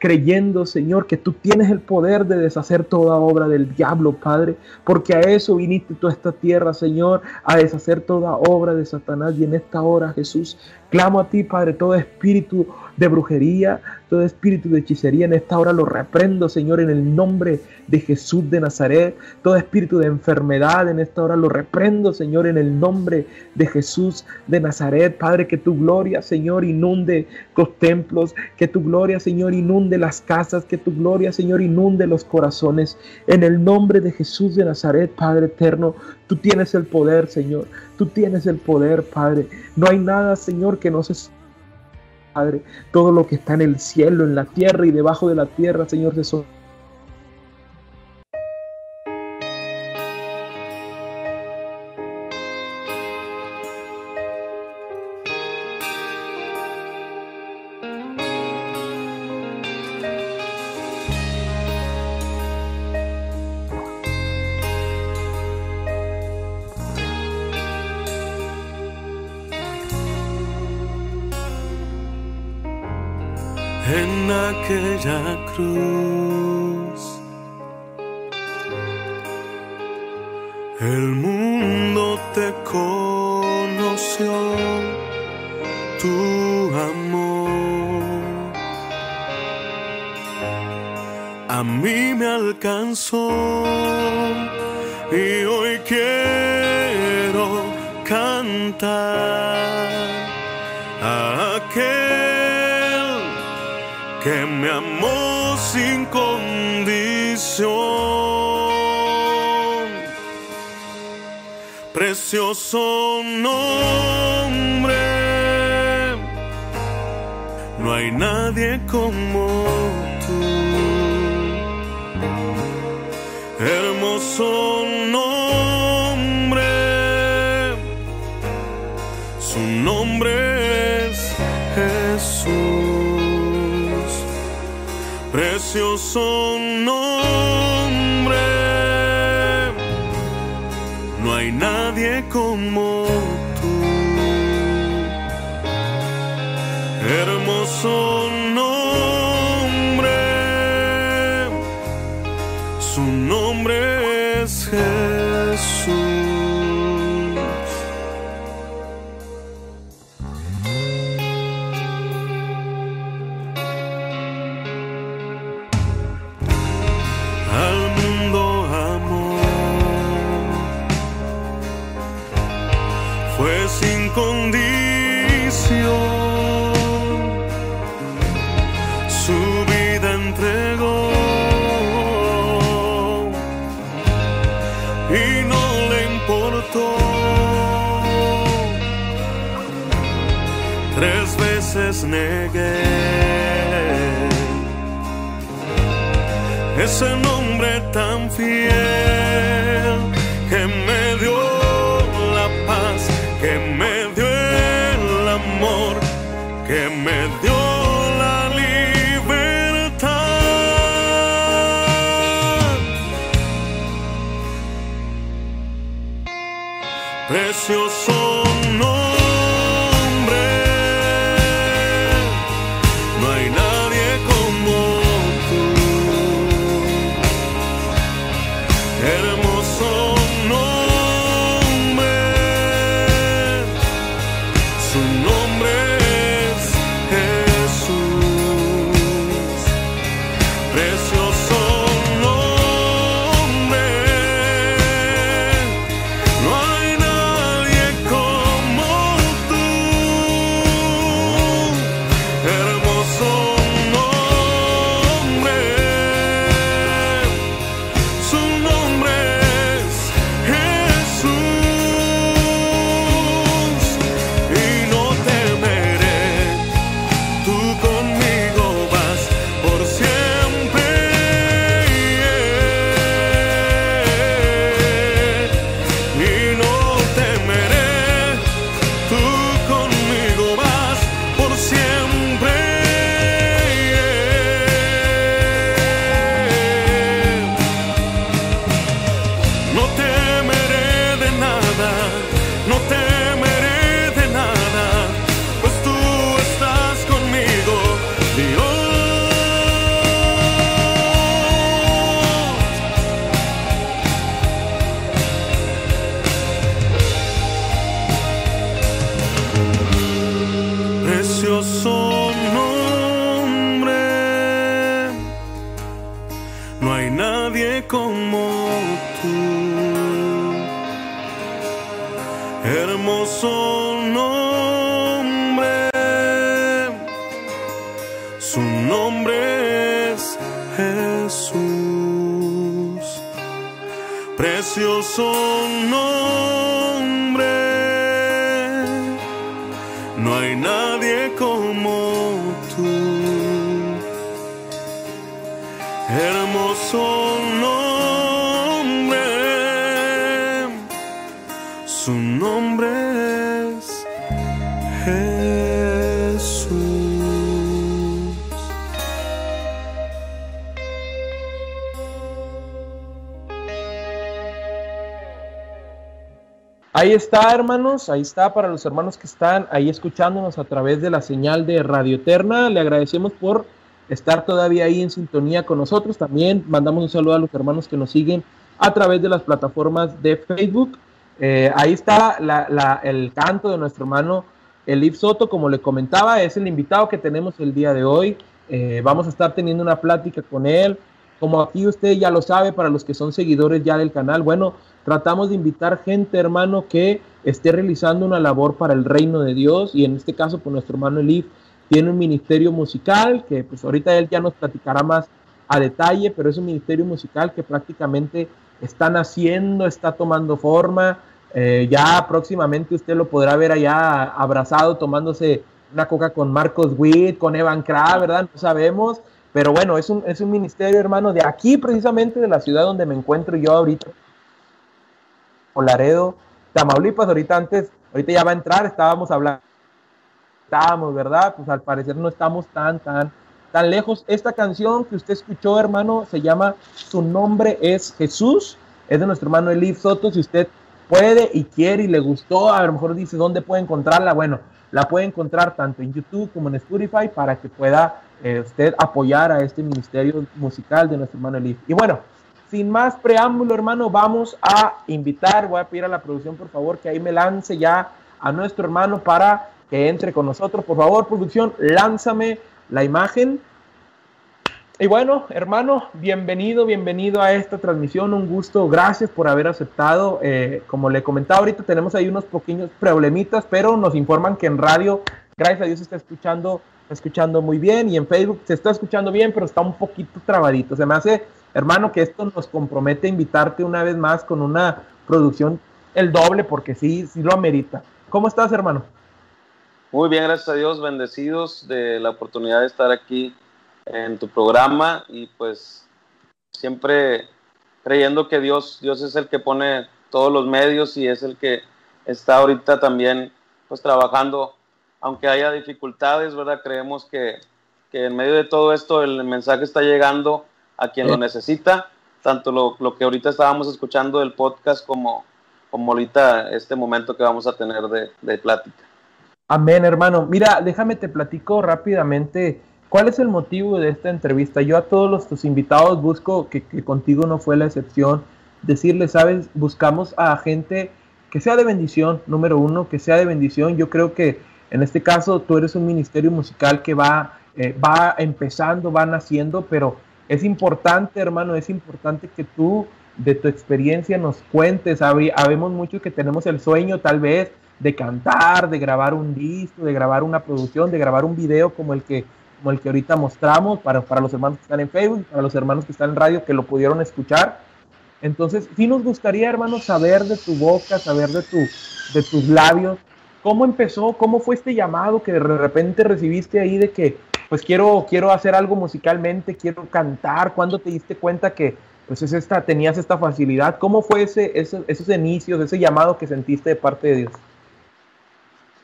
Speaker 2: creyendo, Señor, que tú tienes el poder de deshacer toda obra del diablo, Padre, porque a eso viniste tú a esta tierra, Señor, a deshacer toda obra de Satanás. Y en esta hora, Jesús, clamo a ti, Padre, todo espíritu de brujería, todo espíritu de hechicería en esta hora lo reprendo, Señor, en el nombre de Jesús de Nazaret. Todo espíritu de enfermedad en esta hora lo reprendo, Señor, en el nombre de Jesús de Nazaret. Padre, que tu gloria, Señor, inunde los templos, que tu gloria, Señor, inunde las casas, que tu gloria, Señor, inunde los corazones. En el nombre de Jesús de Nazaret, Padre eterno, tú tienes el poder, Señor. Tú tienes el poder, Padre. No hay nada, Señor, que no se Padre, todo lo que está en el cielo, en la tierra y debajo de la tierra, Señor, Jesús.
Speaker 3: cruz. El mundo te conoció, tu amor. A mí me alcanzó y hoy quiero cantar a aquel que me amó sin Precioso nombre, no hay nadie como tú. Hermoso nombre, su nombre es Jesús. Precioso como y no le importó. Tres veces negué ese nombre tan fiel
Speaker 2: Ahí está, hermanos, ahí está para los hermanos que están ahí escuchándonos a través de la señal de Radio Eterna. Le agradecemos por estar todavía ahí en sintonía con nosotros. También mandamos un saludo a los hermanos que nos siguen a través de las plataformas de Facebook. Eh, ahí está la- el canto de nuestro hermano Elif Soto, como le comentaba, es el invitado que tenemos el día de hoy. Eh, vamos a estar teniendo una plática con él. Como aquí usted ya lo sabe, para los que son seguidores ya del canal, bueno, tratamos de invitar gente, hermano, que esté realizando una labor para el reino de Dios. Y en este caso, pues nuestro hermano Elif tiene un ministerio musical que pues ahorita él ya nos platicará más a detalle, pero es un ministerio musical que prácticamente está naciendo, está tomando forma. Eh, ya próximamente usted lo podrá ver allá abrazado tomándose una coca con Marcos Witt, con Evan Kra, ¿verdad? No sabemos. Pero bueno, es un, es un ministerio, hermano, de aquí precisamente, de la ciudad donde me encuentro yo ahorita. Laredo, Tamaulipas, ahorita antes, ahorita ya va a entrar, estábamos hablando, estábamos, ¿verdad? Pues al parecer no estamos tan, tan, tan lejos. Esta canción que usted escuchó, hermano, se llama Su nombre es Jesús, es de nuestro hermano Elif Soto, si usted puede y quiere y le gustó, a lo mejor dice dónde puede encontrarla, bueno, la puede encontrar tanto en YouTube como en Spotify para que pueda eh, usted apoyar a este ministerio musical de nuestro hermano Elif. Y bueno, sin más preámbulo, hermano, vamos a invitar, voy a pedir a la producción, por favor, que ahí me lance ya a nuestro hermano para que entre con nosotros. Por favor, producción, lánzame la imagen. Y bueno, hermano, bienvenido, bienvenido a esta transmisión, un gusto, gracias por haber aceptado. Eh, como le comentaba ahorita, tenemos ahí unos pequeños problemitas, pero nos informan que en radio, gracias a Dios, está escuchando, escuchando muy bien y en Facebook se está escuchando bien, pero está un poquito trabadito. Se me hace, hermano, que esto nos compromete a invitarte una vez más con una producción el doble, porque sí, sí lo amerita. ¿Cómo estás, hermano?
Speaker 4: Muy bien, gracias a Dios, bendecidos de la oportunidad de estar aquí en tu programa y pues siempre creyendo que Dios, Dios es el que pone todos los medios y es el que está ahorita también pues trabajando, aunque haya dificultades, ¿verdad? Creemos que, que en medio de todo esto el mensaje está llegando a quien lo necesita, tanto lo, lo, que ahorita estábamos escuchando del podcast como, como ahorita este momento que vamos a tener de, de plática.
Speaker 2: Amén, hermano. Mira, déjame te platico rápidamente ¿Cuál es el motivo de esta entrevista? Yo a todos los tus invitados busco, que, contigo no fue la excepción, decirles, sabes, buscamos a gente que sea de bendición, número uno, que sea de bendición. Yo creo que en este caso tú eres un ministerio musical que va, eh, va empezando, va naciendo, pero es importante, hermano, es importante que tú de tu experiencia nos cuentes. Habemos muchos que tenemos el sueño tal vez de cantar, de grabar un disco, de grabar una producción, de grabar un video como el que como el que ahorita mostramos, para, para los hermanos que están en Facebook, para los hermanos que están en radio, que lo pudieron escuchar. Entonces, sí nos gustaría, hermanos, saber de tu boca, saber de, tu, de tus labios, cómo empezó, cómo fue este llamado que de repente recibiste ahí de que, pues quiero, quiero hacer algo musicalmente, quiero cantar, ¿cuándo te diste cuenta que pues es esta, tenías esta facilidad? ¿Cómo fue ese, esos inicios, ese llamado que sentiste de parte de Dios?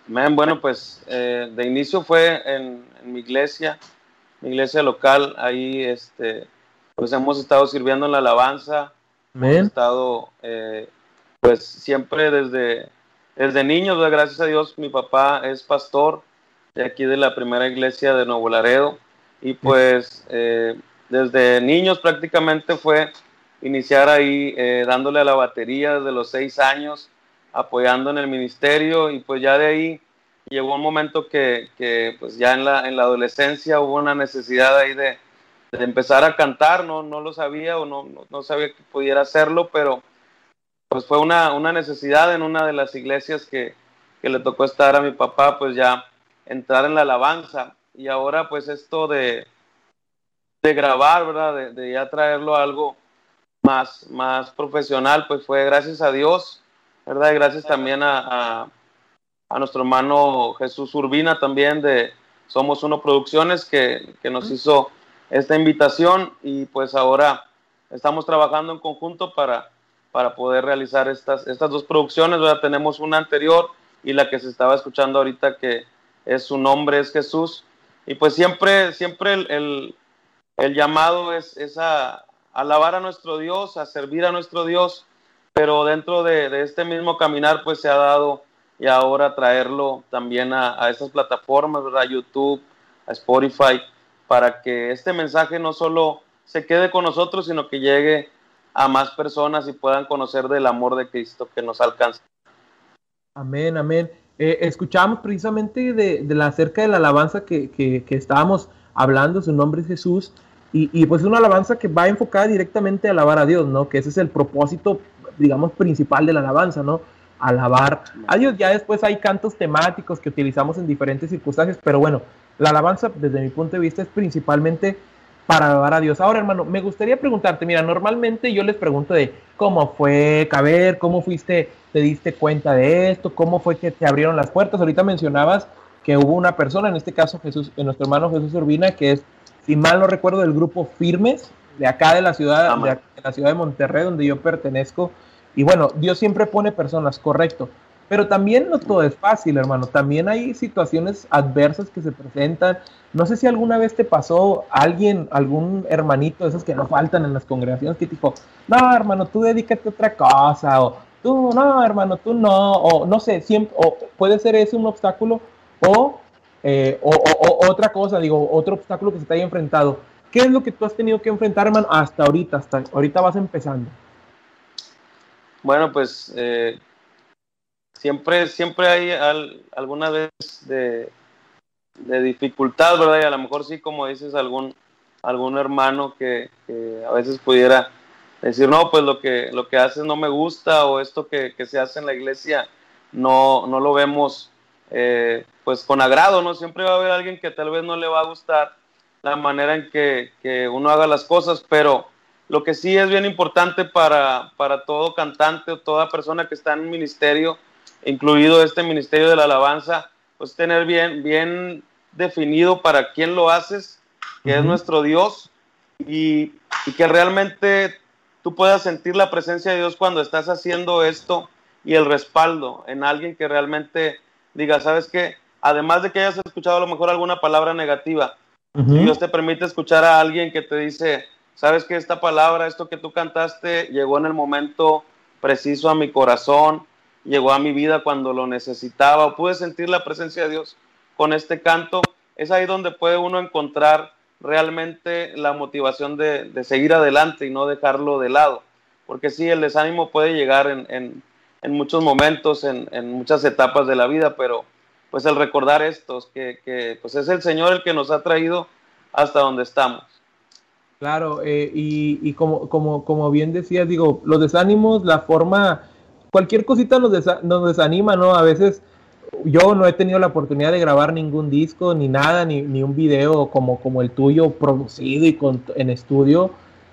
Speaker 4: bueno, pues eh, de inicio fue en, mi iglesia, mi iglesia local, ahí este, pues hemos estado sirviendo en la alabanza, hemos estado eh, pues siempre desde, desde niños, gracias a Dios, mi papá es pastor de aquí de la primera iglesia de Nuevo Laredo. Y pues eh, desde niños prácticamente fue iniciar ahí dándole a la batería desde los seis años apoyando en el ministerio. Y pues ya de ahí llegó un momento que, que pues ya en la, en la, adolescencia hubo una necesidad ahí de, empezar a cantar, no, no lo sabía o no, no, sabía que pudiera hacerlo, pero pues fue una, una necesidad en una de las iglesias que, que, le tocó estar a mi papá, pues ya entrar en la alabanza y ahora pues esto de, de grabar, ¿verdad? De, de ya traerlo a algo más, más profesional, pues fue gracias a Dios ¿verdad? Y gracias también a, a, nuestro hermano Jesús Urbina también de Somos Uno Producciones que, que, nos hizo esta invitación y pues ahora estamos trabajando en conjunto para, para poder realizar estas, estas dos producciones, ¿verdad? Tenemos una anterior y la que se estaba escuchando ahorita que es su nombre es Jesús y pues siempre, siempre el, el, llamado es, es a alabar a nuestro Dios, a servir a nuestro Dios pero dentro de, este mismo caminar pues se ha dado y ahora traerlo también a, a estas plataformas, ¿verdad? YouTube, a Spotify, para que este mensaje no solo se quede con nosotros, sino que llegue a más personas y puedan conocer del amor de Cristo que nos alcanza.
Speaker 2: Amén, amén. Eh, escuchamos precisamente de, de, la acerca de la alabanza que, que, que, estábamos hablando, su nombre es Jesús, y, y pues una alabanza que va enfocada directamente a alabar a Dios, ¿no? Que ese es el propósito digamos, principal de la alabanza, ¿no? Alabar a Dios. Ya después hay cantos temáticos que utilizamos en diferentes circunstancias, pero bueno, la alabanza, desde mi punto de vista, es principalmente para alabar a Dios. Ahora, hermano, me gustaría preguntarte, mira, normalmente yo les pregunto de cómo fue Caber, cómo fuiste, te diste cuenta de esto, cómo fue que te abrieron las puertas. Ahorita mencionabas que hubo una persona, en este caso Jesús, nuestro hermano Jesús Urbina, que es, si mal no recuerdo, del grupo Firmes, de acá de la ciudad, de, la ciudad de Monterrey, donde yo pertenezco. Y bueno, Dios siempre pone personas, correcto. Pero también no todo es fácil, hermano. También hay situaciones adversas que se presentan. No sé si alguna vez te pasó alguien, algún hermanito de esos que no faltan en las congregaciones que te dijo, no, hermano, tú dedícate a otra cosa, o tú, no, hermano, tú no, o no sé, siempre, o puede ser ese un obstáculo, o, eh, o, o, otra cosa, digo, otro obstáculo que se te haya enfrentado. ¿Qué es lo que tú has tenido que enfrentar, hermano, hasta ahorita? Hasta ahorita vas empezando.
Speaker 4: Bueno, pues eh, siempre, siempre hay alguna vez de, dificultad, ¿verdad? Y a lo mejor sí, como dices, algún, algún hermano que, a veces pudiera decir, no, pues lo que, lo que haces no me gusta o esto que, se hace en la iglesia no, no lo vemos eh, pues con agrado, ¿no? Siempre va a haber alguien que tal vez no le va a gustar la manera en que, uno haga las cosas, pero lo que sí es bien importante para, para todo cantante o toda persona que está en un ministerio, incluido este ministerio de la alabanza, pues tener bien, bien definido para quién lo haces, que es nuestro Dios, y, que realmente tú puedas sentir la presencia de Dios cuando estás haciendo esto y el respaldo en alguien que realmente diga, ¿sabes qué? Además de que hayas escuchado a lo mejor alguna palabra negativa, Dios te permite escuchar a alguien que te dice, ¿sabes que esta palabra, esto que tú cantaste, llegó en el momento preciso a mi corazón, llegó a mi vida cuando lo necesitaba, pude sentir la presencia de Dios con este canto, es ahí donde puede uno encontrar realmente la motivación de, seguir adelante y no dejarlo de lado. Porque sí, el desánimo puede llegar en, muchos momentos, en, muchas etapas de la vida, pero pues el recordar estos, que, pues es el Señor el que nos ha traído hasta donde estamos.
Speaker 2: Claro, eh, y, como, como, como bien decías, digo, los desánimos, la forma, cualquier cosita nos, nos desanima, ¿no? A veces yo no he tenido la oportunidad de grabar ningún disco, ni nada, ni, ni un video como, como el tuyo, producido y con, en estudio,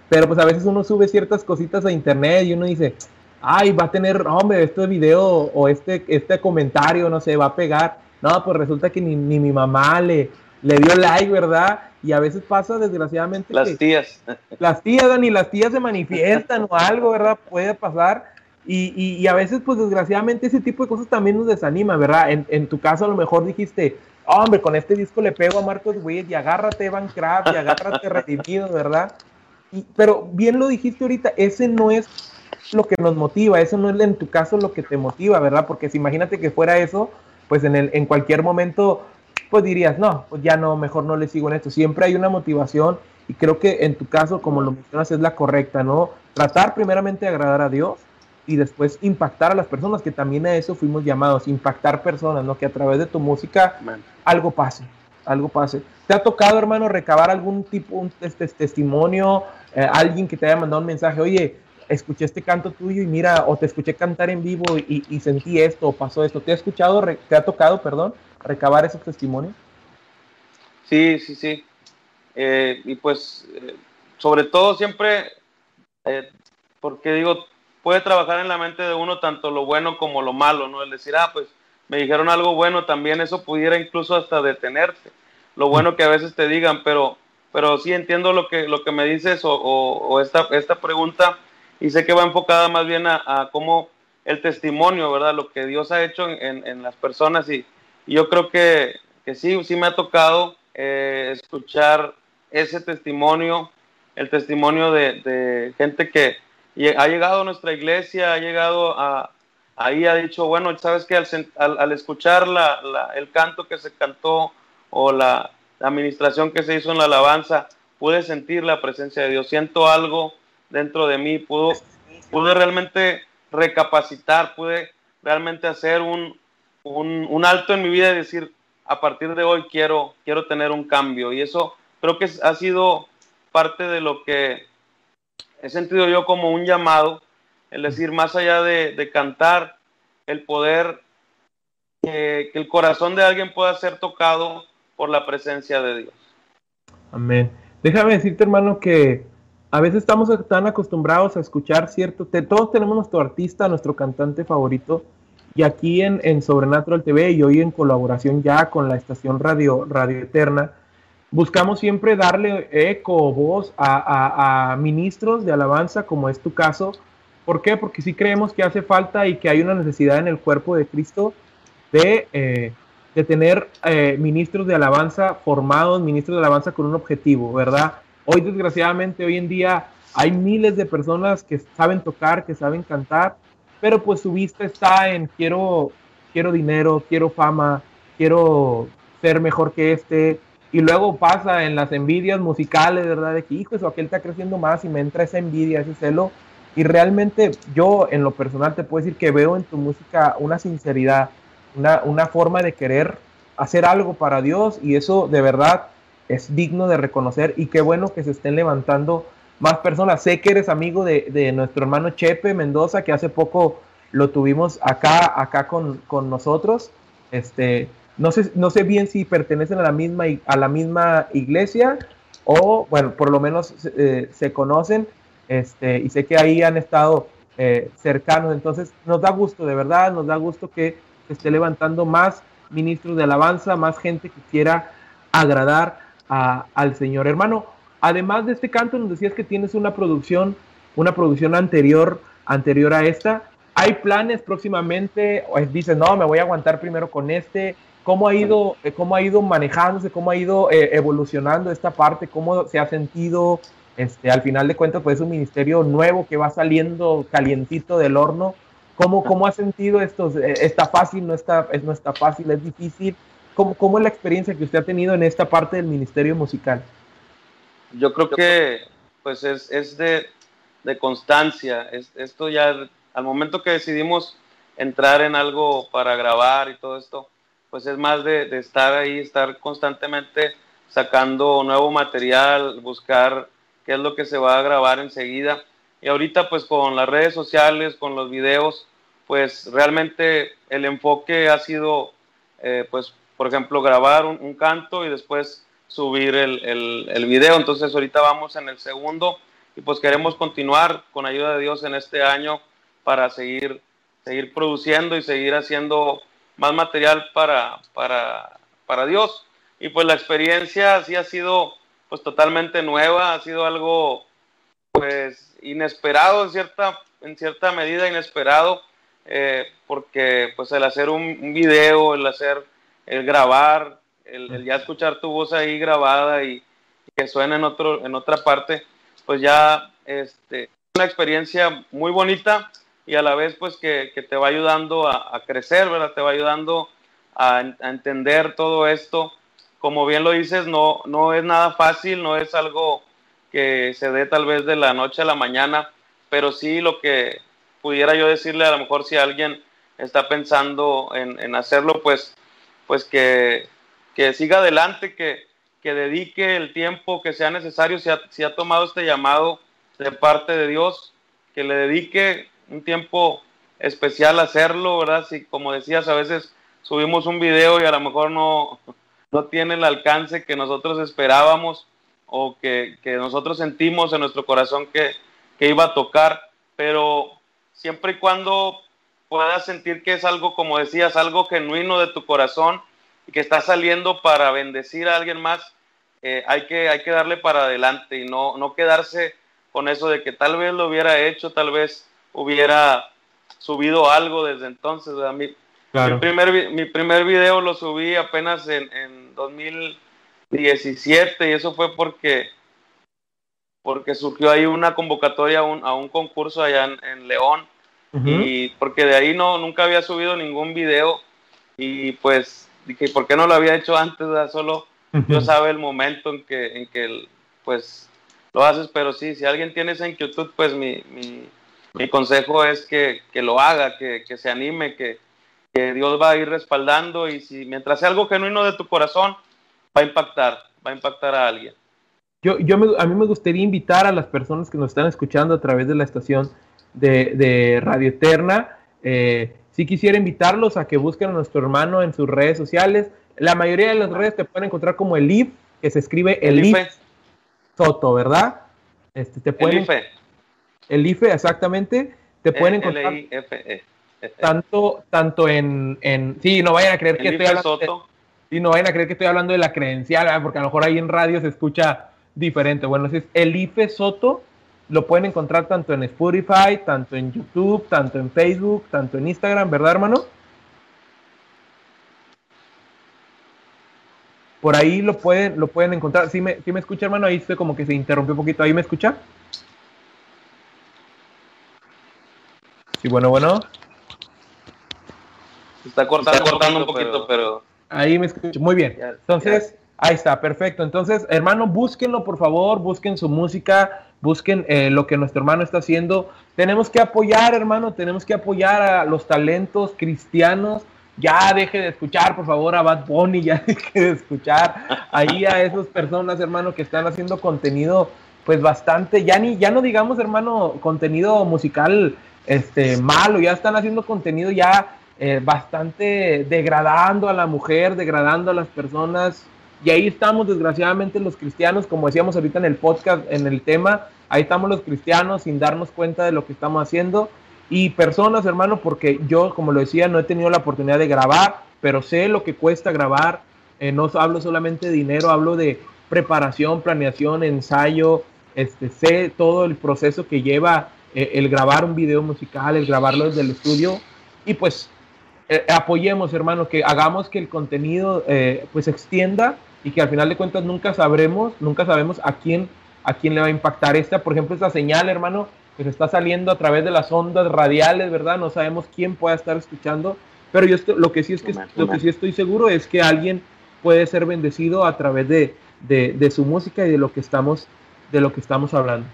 Speaker 2: pero pues a veces uno sube ciertas cositas a internet y uno dice, ay, va a tener, hombre, este video o este, este comentario, no sé, va a pegar. No, pues resulta que ni, ni mi mamá le, le dio like, ¿verdad? Y a veces pasa, desgraciadamente.
Speaker 4: Las tías.
Speaker 2: Las tías, Dani, las tías se manifiestan o algo, ¿verdad? Puede pasar. Y, y, a veces, pues desgraciadamente, ese tipo de cosas también nos desanima, ¿verdad? En, en tu caso, a lo mejor dijiste, hombre, con este disco le pego a Marcos Witt y agárrate Van Craft y agárrate Redimido, ¿verdad? Y, pero bien lo dijiste ahorita, ese no es lo que nos motiva, eso no es en tu caso lo que te motiva, ¿verdad? Porque si imagínate que fuera eso, pues en, el, en cualquier momento, pues dirías, no, pues ya no, mejor no le sigo en esto. Siempre hay una motivación y creo que en tu caso, como lo mencionas, es la correcta, ¿no? Tratar primeramente de agradar a Dios y después impactar a las personas, que también a eso fuimos llamados, impactar personas, ¿no? Que a través de tu música algo pase, algo pase. ¿Te ha tocado, hermano, recabar algún tipo, un este, testimonio, eh, alguien que te haya mandado un mensaje, oye, escuché este canto tuyo y mira, o te escuché cantar en vivo y, sentí esto, o pasó esto. ¿Te ha escuchado, te ha tocado, perdón, recabar esos testimonios?
Speaker 4: Sí, sí, sí. Eh, y pues, eh, sobre todo siempre, porque digo, puede trabajar en la mente de uno tanto lo bueno como lo malo, ¿no? El decir, ah, pues me dijeron algo bueno, también eso pudiera incluso hasta detenerte. Lo bueno que a veces te digan, pero, pero sí entiendo lo que, lo que me dices o, esta, esta pregunta y sé que va enfocada más bien a, cómo el testimonio, ¿verdad? Lo que Dios ha hecho en, las personas y, yo creo que, que, sí, sí me ha tocado eh, escuchar ese testimonio, el testimonio de gente que, y ha llegado a nuestra iglesia, ha llegado a, ahí ha dicho, bueno, sabes que al, escuchar la, el canto que se cantó o la, administración que se hizo en la alabanza, pude sentir la presencia de Dios, siento algo dentro de mí, pude, pude realmente recapacitar, pude realmente hacer un, un, un, alto en mi vida y decir, a partir de hoy quiero, quiero tener un cambio. Y eso creo que ha sido parte de lo que he sentido yo como un llamado, es decir, más allá de, cantar, el poder que, el corazón de alguien pueda ser tocado por la presencia de Dios.
Speaker 2: Amén. Déjame decirte, hermano, que a veces estamos tan acostumbrados a escuchar cierto, todos tenemos nuestro artista, nuestro cantante favorito, y aquí en, en Sobrenatural TV y hoy en colaboración ya con la estación Radio, Radio Eterna, buscamos siempre darle eco o voz a, ministros de alabanza, como es tu caso. ¿Por qué? Porque sí creemos que hace falta y que hay una necesidad en el cuerpo de Cristo de, eh, de tener eh, ministros de alabanza formados, ministros de alabanza con un objetivo, ¿verdad? Hoy, desgraciadamente, hoy en día hay miles de personas que saben tocar, que saben cantar, pero pues su vista está en quiero, quiero dinero, quiero fama, quiero ser mejor que este, y luego pasa en las envidias musicales, ¿verdad? De que, hijo, eso aquel está creciendo más y me entra esa envidia, ese celo. Y realmente yo, en lo personal, te puedo decir que veo en tu música una sinceridad, una, una forma de querer hacer algo para Dios y eso de verdad es digno de reconocer y qué bueno que se estén levantando más personas. Sé que eres amigo de, nuestro hermano Chepe Mendoza, que hace poco lo tuvimos acá, acá con, nosotros. Este, no sé, no sé bien si pertenecen a la misma, a la misma iglesia o, bueno, por lo menos eh, se conocen. Este, y sé que ahí han estado eh, cercanos. Entonces, nos da gusto, de verdad, nos da gusto que se esté levantando más ministros de alabanza, más gente que quiera agradar al Señor. Hermano, además de este canto, nos decías que tienes una producción, una producción anterior, anterior a esta. ¿Hay planes próximamente? O dices, no, me voy a aguantar primero con este. ¿Cómo ha ido, eh, cómo ha ido manejándose, cómo ha ido eh, evolucionando esta parte? ¿Cómo se ha sentido? Este, al final de cuentas, pues es un ministerio nuevo que va saliendo calientito del horno. ¿Cómo, cómo ha sentido esto? Eh, ¿Está fácil? ¿No está, no está fácil? ¿Es difícil? ¿Cómo, ¿Cómo es la experiencia que usted ha tenido en esta parte del ministerio musical?
Speaker 4: Yo creo que pues es, es de, de, constancia. Es, esto ya, al momento que decidimos entrar en algo para grabar y todo esto, pues es más de, estar ahí, estar constantemente sacando nuevo material, buscar qué es lo que se va a grabar enseguida. Y ahorita pues con las redes sociales, con los videos, pues realmente el enfoque ha sido, eh, pues por ejemplo, grabar un, canto y después subir el, el, el, video. Entonces ahorita vamos en el segundo y pues queremos continuar con ayuda de Dios en este año para seguir, seguir produciendo y seguir haciendo más material para, para, para Dios. Y pues la experiencia sí ha sido pues totalmente nueva, ha sido algo pues inesperado en cierta, en cierta medida inesperado, eh, porque pues el hacer un, video, el hacer, el grabar, el, ya escuchar tu voz ahí grabada y, que suene en, otro, en otra parte, pues ya este, es una experiencia muy bonita y a la vez pues que, que te va ayudando a, a, crecer, ¿verdad? Te va ayudando a, a entender todo esto como bien lo dices, no, no es nada fácil, no es algo que se dé tal vez de la noche a la mañana, pero sí lo que pudiera yo decirle a lo mejor si alguien está pensando en, hacerlo, pues, pues que, siga adelante, que, que, dedique el tiempo que sea necesario, si ha, si ha tomado este llamado de parte de Dios, que le dedique un tiempo especial hacerlo, ¿verdad? Si como decías, a veces subimos un video y a lo mejor no, no tiene el alcance que nosotros esperábamos o que, nosotros sentimos en nuestro corazón que, iba a tocar, pero siempre y cuando puedas sentir que es algo, como decías, algo genuino de tu corazón y que está saliendo para bendecir a alguien más, eh, hay, que, hay que darle para adelante y no, no quedarse con eso de que tal vez lo hubiera hecho, tal vez hubiera subido algo desde entonces. A mí, mi, primer, mi primer video lo subí apenas en, en 2017 y eso fue porque porque surgió ahí una convocatoria a un, a un concurso allá en, León y porque de ahí no nunca había subido ningún video y pues dije por qué no lo había hecho antes solo yo sabe el momento en que en que pues lo haces pero sí si alguien tiene esa inquietud pues mi, mi, mi consejo es que, que lo haga que, que se anime que que Dios va a ir respaldando y si mientras sea algo genuino de tu corazón, va a impactar, va a impactar a alguien.
Speaker 2: Yo, yo a mí me gustaría invitar a las personas que nos están escuchando a través de la estación de, Radio Eterna. Eh, si quisiera invitarlos a que busquen a nuestro hermano en sus redes sociales. La mayoría de las redes te pueden encontrar como el IF, que se escribe el, IF Soto, ¿verdad? Este, te pueden. El IFE, exactamente. Te pueden encontrar. -I tanto, tanto en, en, sí, no vayan a creer que estoy hablando de, no vayan a creer que estoy hablando de la credencial, porque a lo mejor ahí en radio se escucha diferente. Bueno, es el IFE Soto lo pueden encontrar tanto en Spotify, tanto en YouTube, tanto en Facebook, tanto en Instagram, ¿verdad, hermano? Por ahí lo pueden, lo pueden encontrar. ¿Sí me, me escucha, hermano? Ahí se como que se interrumpió un poquito. ¿Ahí me escucha? Sí, bueno, bueno
Speaker 4: está cortando, cortando un poquito, pero...
Speaker 2: Ahí me escucho. Muy bien. Entonces, ahí está, perfecto. Entonces, hermano, búsquenlo, por favor, busquen su música, busquen eh, lo que nuestro hermano está haciendo. Tenemos que apoyar, hermano, tenemos que apoyar a los talentos cristianos, ya deje de escuchar, por favor, a Bad Bunny, ya deje de escuchar ahí a esas personas, hermano, que están haciendo contenido, pues bastante, ya ni, ya no digamos, hermano, contenido musical este, malo, ya están haciendo contenido ya eh, bastante degradando a la mujer, degradando a las personas. Y ahí estamos, desgraciadamente, los cristianos, como decíamos ahorita en el podcast, en el tema, ahí estamos los cristianos sin darnos cuenta de lo que estamos haciendo. Y personas, hermano, porque yo, como lo decía, no he tenido la oportunidad de grabar, pero sé lo que cuesta grabar. Eh, no hablo solamente de dinero, hablo de preparación, planeación, ensayo. Este, sé todo el proceso que lleva eh, el grabar un video musical, el grabarlo desde el estudio. Y pues eh, apoyemos, hermano, que hagamos que el contenido eh, pues extienda y que al final de cuentas nunca sabremos, nunca sabemos a quién, a quién le va a impactar esta, por ejemplo, esta señal, hermano, que se está saliendo a través de las ondas radiales, ¿verdad? No sabemos quién pueda estar escuchando, pero yo lo que sí es que lo que sí estoy seguro es que alguien puede ser bendecido a través de, de, de su música y de lo que estamos de lo que estamos hablando.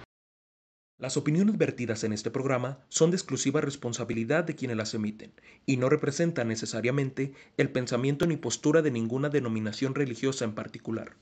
Speaker 1: Las opiniones vertidas en este programa son de exclusiva responsabilidad de quienes las emiten y no representan necesariamente el pensamiento ni postura de ninguna denominación religiosa en particular.